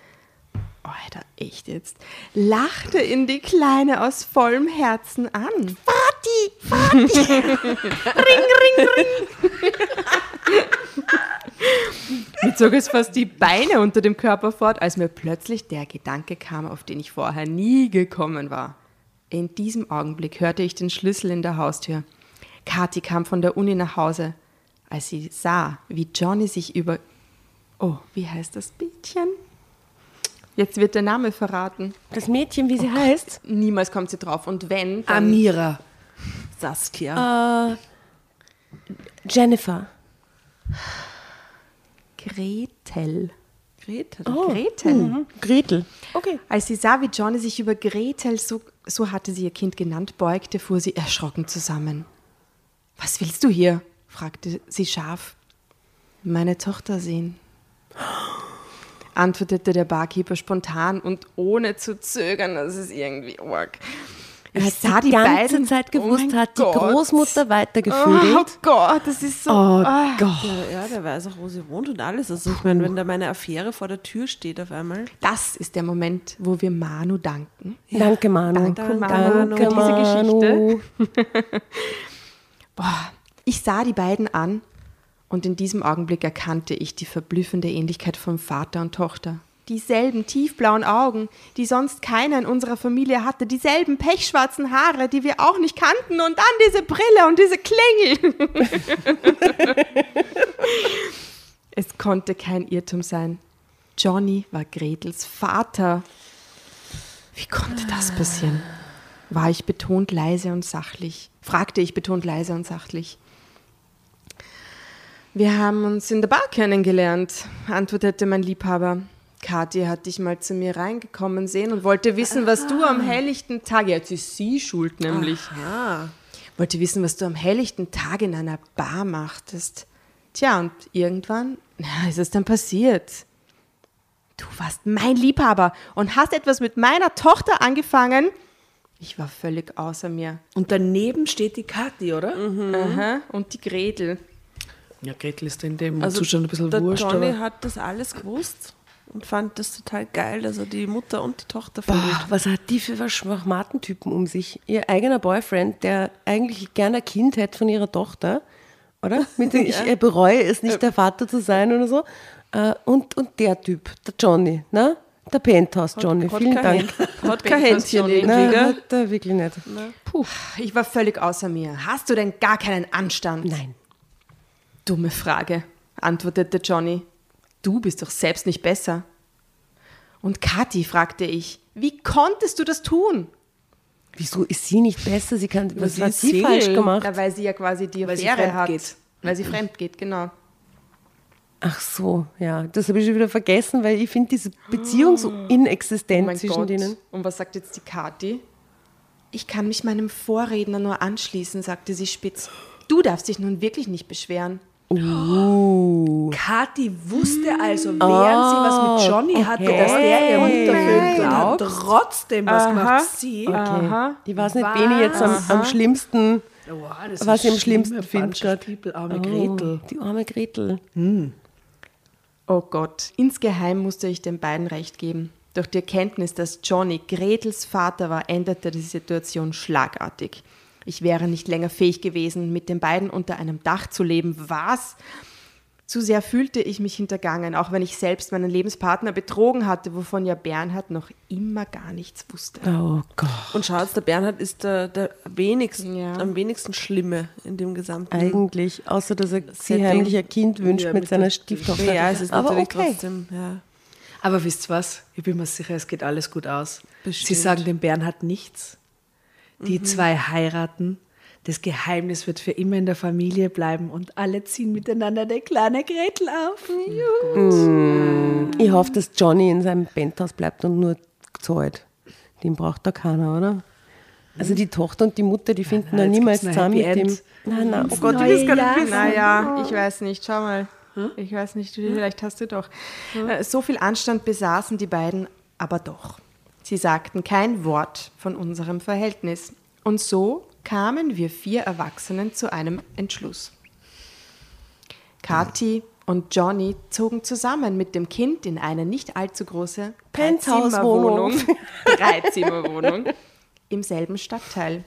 Alter, echt jetzt, lachte ihn die Kleine aus vollem Herzen an. Vati, Vati, ring, ring, ring. Mir zog es fast die Beine unter dem Körper fort, als mir plötzlich der Gedanke kam, auf den ich vorher nie gekommen war. In diesem Augenblick hörte ich den Schlüssel in der Haustür. Kathi kam von der Uni nach Hause. Als sie sah, wie Johnny sich über... Oh, wie heißt das Mädchen? Jetzt wird der Name verraten. Das Mädchen, wie sie heißt? Niemals kommt sie drauf. Und wenn. Amira. Saskia. Äh, Jennifer. Gretel. Gretel. Gretel. Gretel. Okay. Als sie sah, wie Johnny sich über Gretel, so, so hatte sie ihr Kind genannt, beugte, fuhr sie erschrocken zusammen. Was willst du hier? Fragte sie scharf. Meine Tochter sehen, antwortete der Barkeeper spontan und ohne zu zögern. Das ist irgendwie arg. Ich sah die die ganze beiden Zeit gewusst oh hat, die Gott. Großmutter Oh weitergefühlt. Gott, das ist so. Oh ah. Gott. Ja, ja, der weiß auch, wo sie wohnt und alles. Also ich meine, wenn da meine Affäre vor der Tür steht auf einmal. Das ist der Moment, wo wir Manu danken. Danke, Manu. Danke, Manu, für diese Geschichte. Boah, ich sah die beiden an und in diesem Augenblick erkannte ich die verblüffende Ähnlichkeit von Vater und Tochter. Dieselben tiefblauen Augen, die sonst keiner in unserer Familie hatte, dieselben pechschwarzen Haare, die wir auch nicht kannten und dann diese Brille und diese Klingel. es konnte kein Irrtum sein. Johnny war Gretels Vater. Wie konnte das passieren? War ich betont leise und sachlich? Fragte ich betont leise und sachlich. Wir haben uns in der Bar kennengelernt, antwortete mein Liebhaber. Kathi hat dich mal zu mir reingekommen sehen und wollte wissen, was du am helllichten Tag, jetzt ist sie schuld nämlich, Ah, wollte wissen, was du am helllichten Tag in einer Bar machtest. Tja, und irgendwann ja, ist es dann passiert. Du warst mein Liebhaber und hast etwas mit meiner Tochter angefangen. Ich war völlig außer mir. Und daneben steht die Kathi, oder? Aha, und die Gretel. Ja, Gretel ist in dem also Zustand ein bisschen der wurscht. Johnny aber hat das alles gewusst und fand das total geil, dass er die Mutter und die Tochter verliert. Boah, was hat die für Schwachmatentypen um sich? Ihr eigener Boyfriend, der eigentlich gerne ein Kind hätte von ihrer Tochter, oder? Mit dem ich äh, bereue es nicht, der Vater zu sein oder so. Äh, Und, und der Typ, der Johnny, ne? Der Penthouse Johnny. hat Vielen kein Dank. Händ- Hat kein Händchen irgendwie, gell? hat er wirklich nicht. Puh, ich war völlig außer mir. Hast du denn gar keinen Anstand? Nein. Dumme Frage, antwortete Johnny. Du bist doch selbst nicht besser. Und Kathi, fragte ich, wie konntest du das tun? Wieso ist sie nicht besser? Sie kann, was sie hat sie Single. falsch gemacht? Na, weil sie ja quasi die Weil Affäre hat. geht. Weil sie fremd geht, genau. Ach so, ja. Das habe ich schon wieder vergessen, weil ich finde diese Beziehung so Oh inexistent mein zwischen Gott. denen. Und was sagt jetzt die Kathi? Ich kann mich meinem Vorredner nur anschließen, sagte sie spitz. Du darfst dich nun wirklich nicht beschweren. Kathi wusste also, während sie was mit Johnny hatte, dass der ihr Mutterfilm glaubt, trotzdem was gemacht sie. Okay. Ich weiß nicht, wen ich jetzt am, am schlimmsten, Wow, das was ich am ist schlimmsten schlimm, finde people, Arme Gretel. Die arme Gretel. Oh Gott, insgeheim musste ich den beiden recht geben. Doch die Erkenntnis, dass Johnny Gretels Vater war, änderte die Situation schlagartig. Ich wäre nicht länger fähig gewesen, mit den beiden unter einem Dach zu leben. Was? Zu sehr fühlte ich mich hintergangen, auch wenn ich selbst meinen Lebenspartner betrogen hatte, wovon ja Bernhard noch immer gar nichts wusste. Oh Gott. Und schau jetzt, der Bernhard ist der, der wenigsten, Ja. am wenigsten Schlimme in dem gesamten Eigentlich, außer dass er sich Setting. heimlich ein Kind wünscht Ja, mit mit seiner Stieftochter. Ja, es ist Aber natürlich okay. trotzdem, ja. Aber wisst ihr was? Ich bin mir sicher, es geht alles gut aus. Bestimmt. Sie sagen dem Bernhard nichts. Die zwei heiraten. Das Geheimnis wird für immer in der Familie bleiben und alle ziehen miteinander eine kleine Gretel auf. Ich hoffe, dass Johnny in seinem Penthouse bleibt und nur zahlt. Den braucht da keiner, oder? Also die Tochter und die Mutter, die finden nein, niemals zusammen mit dem. Nein, nein, oh Gott, ich will's gar nicht wissen. Naja, ich weiß nicht, schau mal. Ich weiß nicht, vielleicht hast du doch. Äh, So viel Anstand besaßen die beiden aber doch. Sie sagten kein Wort von unserem Verhältnis. Und so kamen wir vier Erwachsenen zu einem Entschluss. Kathi und Johnny zogen zusammen mit dem Kind in eine nicht allzu große Penthouse-Wohnung. Dreizimmerwohnung im selben Stadtteil.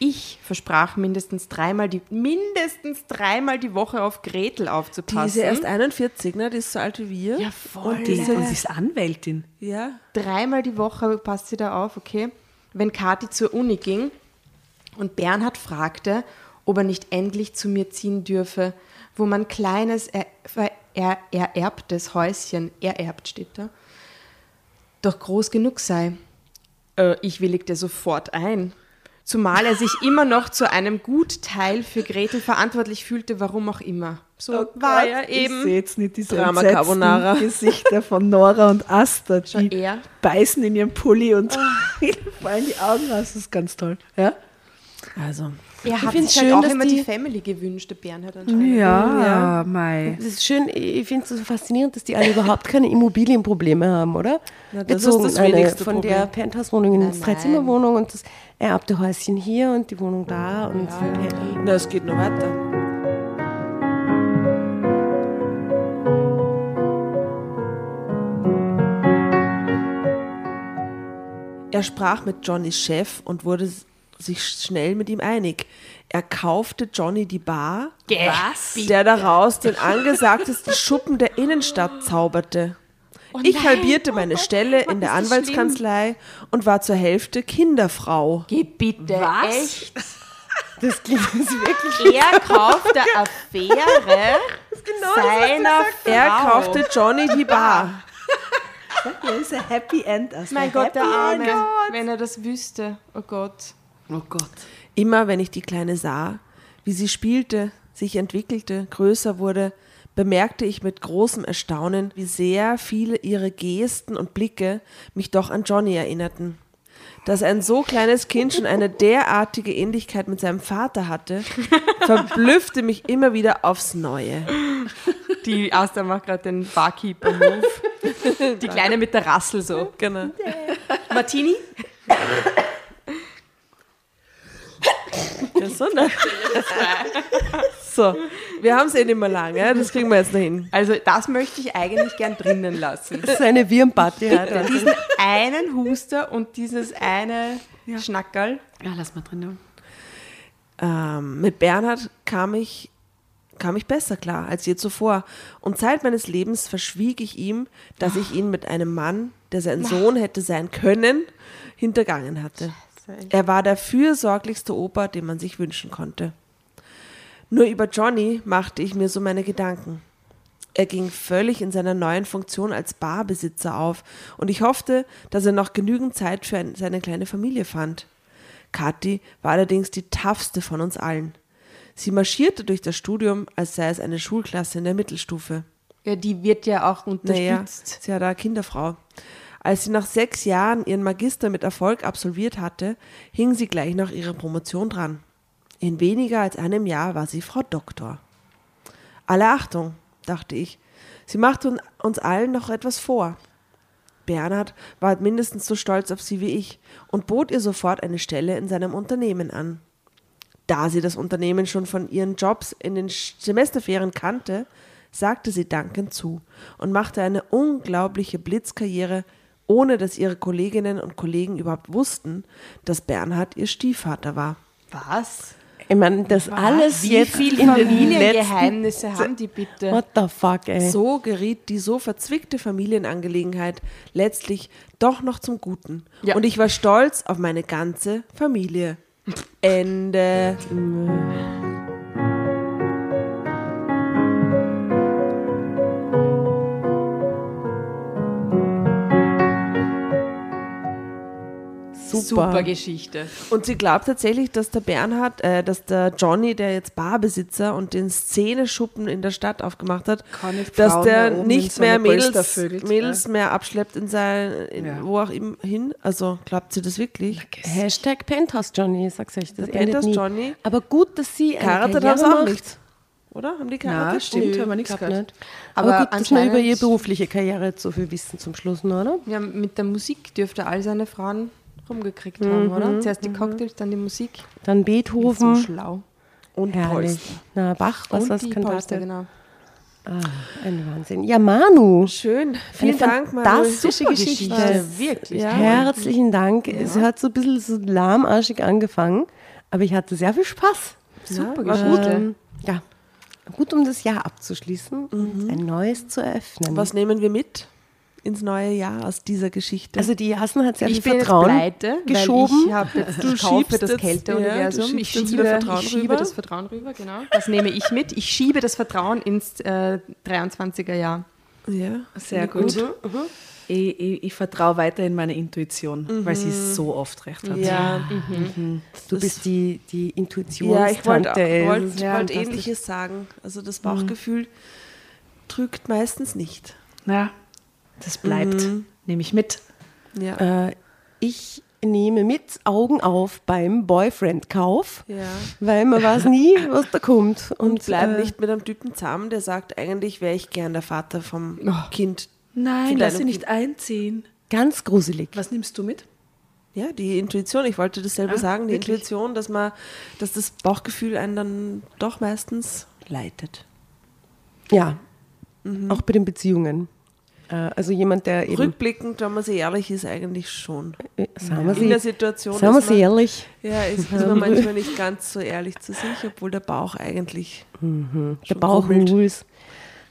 Ich versprach mindestens dreimal die, mindestens dreimal die Woche auf Gretel Die aufzupassen. ist ja erst 41, ne? Die ist so alt wie wir. Ja, voll. Und die, und sie ist Anwältin. Ja. Dreimal die Woche passt sie da auf, okay? Wenn Kathi zur Uni ging und Bernhard fragte, ob er nicht endlich zu mir ziehen dürfe, wo mein kleines er, er, ererbtes Häuschen, ererbt steht da, doch groß genug sei. Äh, ich willigte sofort ein. Zumal er sich immer noch zu einem Gutteil für Gretel verantwortlich fühlte, warum auch immer. So war er Ich eben. sehe jetzt nicht diese Drama Carbonara. Gesichter von Nora und Asta. Schon Die er. beißen in ihren Pulli und fallen die Augen raus. Das ist ganz toll. Ja? Also. Er hat sich halt schön, auch dass immer die- die Family gewünscht, der Bernhard anscheinend. Ja, Mai. Das ist schön, ich finde es so faszinierend, dass die alle überhaupt keine Immobilienprobleme haben, oder? Na, das Wir ist das eine wenigste von Problem. der Penthouse-Wohnung in die Dreizimmerwohnung und das ererbte Häuschen hier und die Wohnung da. Und Na, es geht noch weiter. Er sprach mit Johnnys Chef und wurde sich schnell mit ihm einig. Er kaufte Johnny die Bar, Was? der daraus den angesagtesten Schuppen der Innenstadt zauberte. ich halbierte meine Stelle in der das Anwaltskanzlei und war zur Hälfte Kinderfrau. Geh bitte, Was? echt? das klingt wirklich. Er kauft der Affäre seiner Frau. Er kaufte Johnny die Bar. Ja, ist ein Happy End. Also Mein ein Gott, der Arme, wenn er das wüsste. Oh Gott. Oh Gott. Immer wenn ich die Kleine sah, wie sie spielte, sich entwickelte, größer wurde, bemerkte ich mit großem Erstaunen, wie sehr viele ihre Gesten und Blicke mich doch an Johnny erinnerten. Dass ein so kleines Kind schon eine derartige Ähnlichkeit mit seinem Vater hatte, verblüffte mich immer wieder aufs Neue. Die Asta macht gerade den Barkeeper-Move. Die Kleine mit der Rassel so. Genau. Martini? Ja, so, wir haben es eh nicht mehr lange, das kriegen wir jetzt noch hin. Also das möchte ich eigentlich gern drinnen lassen. Das ist eine Wirnparty heute. Diesen einen Huster und dieses eine Schnackerl. Ja, lass mal drin. Ähm, mit Bernhard kam ich, kam ich besser klar als je zuvor. Und Zeit meines Lebens verschwieg ich ihm, dass ich ihn mit einem Mann, der sein Sohn hätte sein können, hintergangen hatte. Er war der fürsorglichste Opa, den man sich wünschen konnte. Nur über Johnny machte ich mir so meine Gedanken. Er ging völlig in seiner neuen Funktion als Barbesitzer auf und ich hoffte, dass er noch genügend Zeit für ein, seine kleine Familie fand. Kathi war allerdings die toughste von uns allen. Sie marschierte durch das Studium, als sei es eine Schulklasse in der Mittelstufe. Ja, die wird ja auch Naja, unterstützt. sie hat eine Kinderfrau. Als sie nach sechs Jahren ihren Magister mit Erfolg absolviert hatte, hing sie gleich nach ihrer Promotion dran. In weniger als einem Jahr war sie Frau Doktor. Alle Achtung, dachte ich. Sie macht un- uns allen noch etwas vor. Bernhard war mindestens so stolz auf sie wie ich und bot ihr sofort eine Stelle in seinem Unternehmen an. Da sie das Unternehmen schon von ihren Jobs in den Semesterferien kannte, sagte sie dankend zu und machte eine unglaubliche Blitzkarriere, ohne dass ihre Kolleginnen und Kollegen überhaupt wussten, dass Bernhard ihr Stiefvater war. Was? Ich meine, das alles Wie jetzt viel Familiengeheimnisse letzten- haben die bitte? What the fuck, ey. So geriet die so verzwickte Familienangelegenheit letztlich doch noch zum Guten. Ja. Und ich war stolz auf meine ganze Familie. Ende. Super. Super Geschichte. Und sie glaubt tatsächlich, dass der Bernhard, äh, dass der Johnny, der jetzt Barbesitzer und den Szeneschuppen in der Stadt aufgemacht hat, dass Frauen der nicht mehr Mädels, Mädels mehr abschleppt in sein, in, Ja. wo auch immer hin. Also glaubt sie das wirklich? Hashtag Penthouse Johnny, sag's euch. Das Penthouse. Johnny. Aber gut, dass sie haben sie auch macht. nicht. Oder? Haben die Na, geheiratet? stimmt, Nö, haben wir nichts gehört. nicht. Aber, Aber gut, dass wir über ihre berufliche Karriere jetzt so viel wissen zum Schluss, noch, oder? Ja, mit der Musik dürfte all seine Frauen rumgekriegt haben, oder? Zuerst die Cocktails, dann die Musik. Dann So Beethoven. schlau. Und Herrlich. Polster. Na, Bach, was Und was die Kantate. Polster, genau. Ah, ein Wahnsinn. Ja, Manu. Schön. Vielen Eine Dank, Manuel. fantastische Super Geschichte. Geschichte, wirklich. Ja. Herzlichen Dank. Es hat so ein bisschen so lahmarschig angefangen, aber ich hatte sehr viel Spaß. Super war Geschichte. Ähm, ja, gut, um das Jahr abzuschließen und ein neues zu eröffnen. Was nehmen wir mit ins neue Jahr aus dieser Geschichte? also die Jassen hat sehr Ich viel Vertrauen pleite, geschoben. weil ich, hab jetzt, Du ich kaufe das Kälteuniversum. ja, ich schiebe, Vertrauen ich schiebe rüber. das Vertrauen rüber, genau. Das nehme ich mit. Ich schiebe das Vertrauen ins äh, 23er Jahr. ja. Sehr gut. Ich, ich, ich vertraue weiter in meine Intuition, weil sie so oft recht hat. Ja, Du bist die, die ja, Intuitionstante. ich wollte wollt, Das ist wollt. Ähnliches sagen. Also das Bauchgefühl trügt meistens nicht. Ja, das bleibt. Nehme ich mit. Ja. Äh, ich nehme mit Augen auf beim Boyfriend-Kauf, ja. weil man weiß nie, was da kommt. Und, Und bleib äh, nicht mit einem Typen zusammen, der sagt, eigentlich wäre ich gern der Vater vom Kind. Nein, lass sie nicht einziehen. Ganz gruselig. Was nimmst du mit? Ja, die Intuition, ich wollte dasselbe Ah, sagen, die wirklich? Intuition, dass man, dass das Bauchgefühl einen dann doch meistens leitet. Ja, auch bei den Beziehungen. Äh, also jemand, der eben, Rückblickend, wenn man so ehrlich ist, eigentlich schon. äh, sagen wir In der sie, Situation sagen wir ist sie man, ehrlich, ja, ist, ist man manchmal nicht ganz so ehrlich zu sich, obwohl der Bauch eigentlich der schon Bauch rules.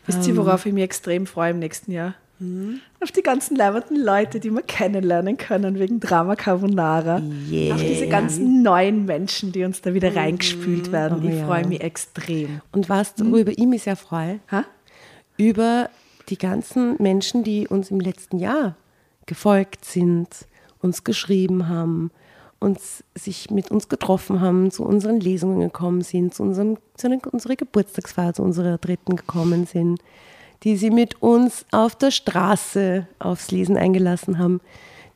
Wisst ihr, worauf ich mich extrem freue im nächsten Jahr? Auf die ganzen leibenden Leute, die wir kennenlernen können wegen Drama Carbonara. Yeah. Auf diese ganzen neuen Menschen, die uns da wieder reingespült werden. Oh ich ja. freue mich extrem. Und weißt du, worüber ich mich sehr freue? Ha? Über die ganzen Menschen, die uns im letzten Jahr gefolgt sind, uns geschrieben haben, uns sich mit uns getroffen haben, zu unseren Lesungen gekommen sind, zu, unserem, zu unserer Geburtstagsfeier, zu unserer dritten gekommen sind, die sie mit uns auf der Straße aufs Lesen eingelassen haben,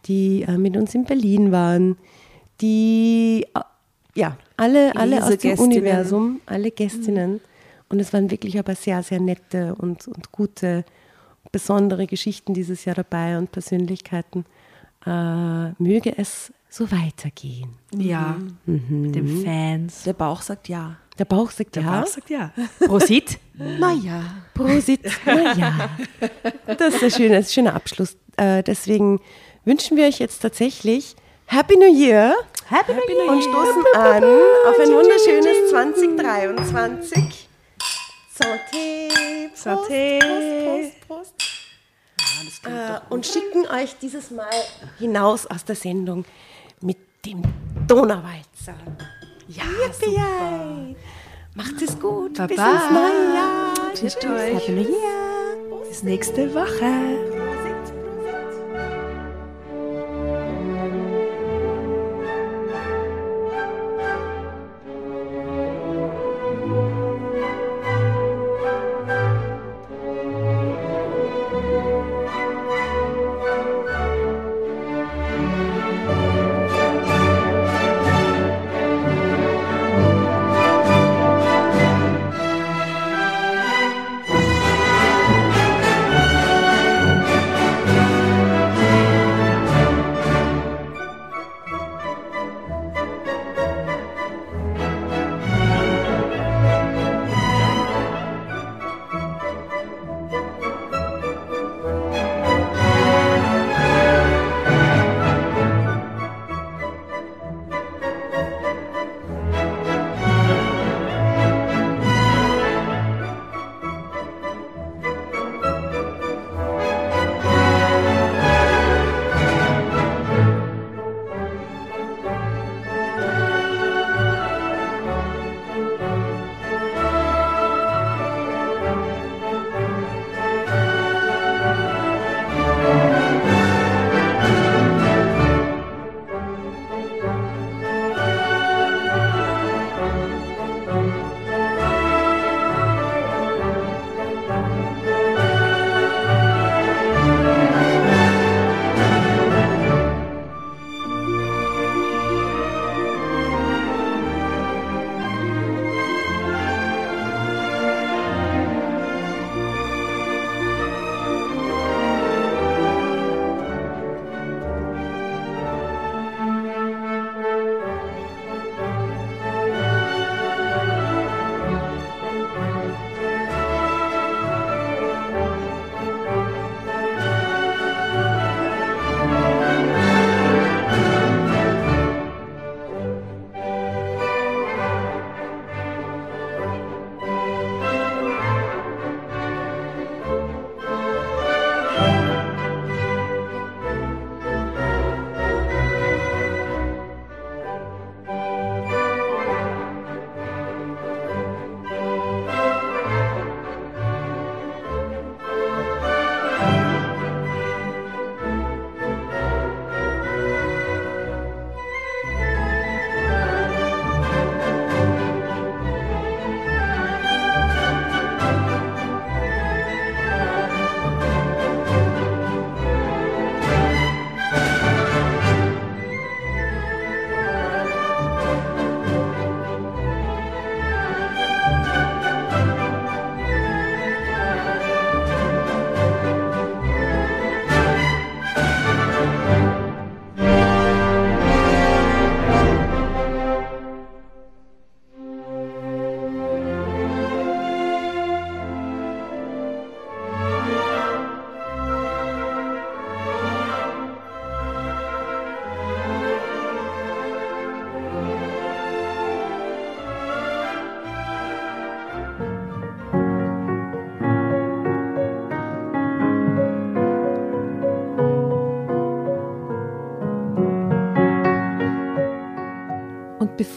die äh, mit uns in Berlin waren, die äh, ja alle, alle aus dem. Universum, alle Gästinnen. Und es waren wirklich aber sehr, sehr nette und, und gute, besondere Geschichten dieses Jahr dabei und Persönlichkeiten. Äh, möge es so weitergehen. Ja, mit den Fans. der Bauch sagt ja. Der Bauch sagt Der ja. Bauch sagt ja. Prosit. naja. Prosit. Na ja. Das ist ein schöner, ein schöner Abschluss. Äh, deswegen wünschen wir euch jetzt tatsächlich Happy New Year. Happy, New Year. Und stoßen an auf ein wunderschönes 2023. Santé. Prost, Santé. Prost, Prost, Prost. Äh, und schicken euch dieses Mal hinaus aus der Sendung mit dem Donauwalzer. Ja, super. Macht es gut. Bis Baba. ins neue Jahr. Tschüss euch. Happy New Year. Bis nächste Woche.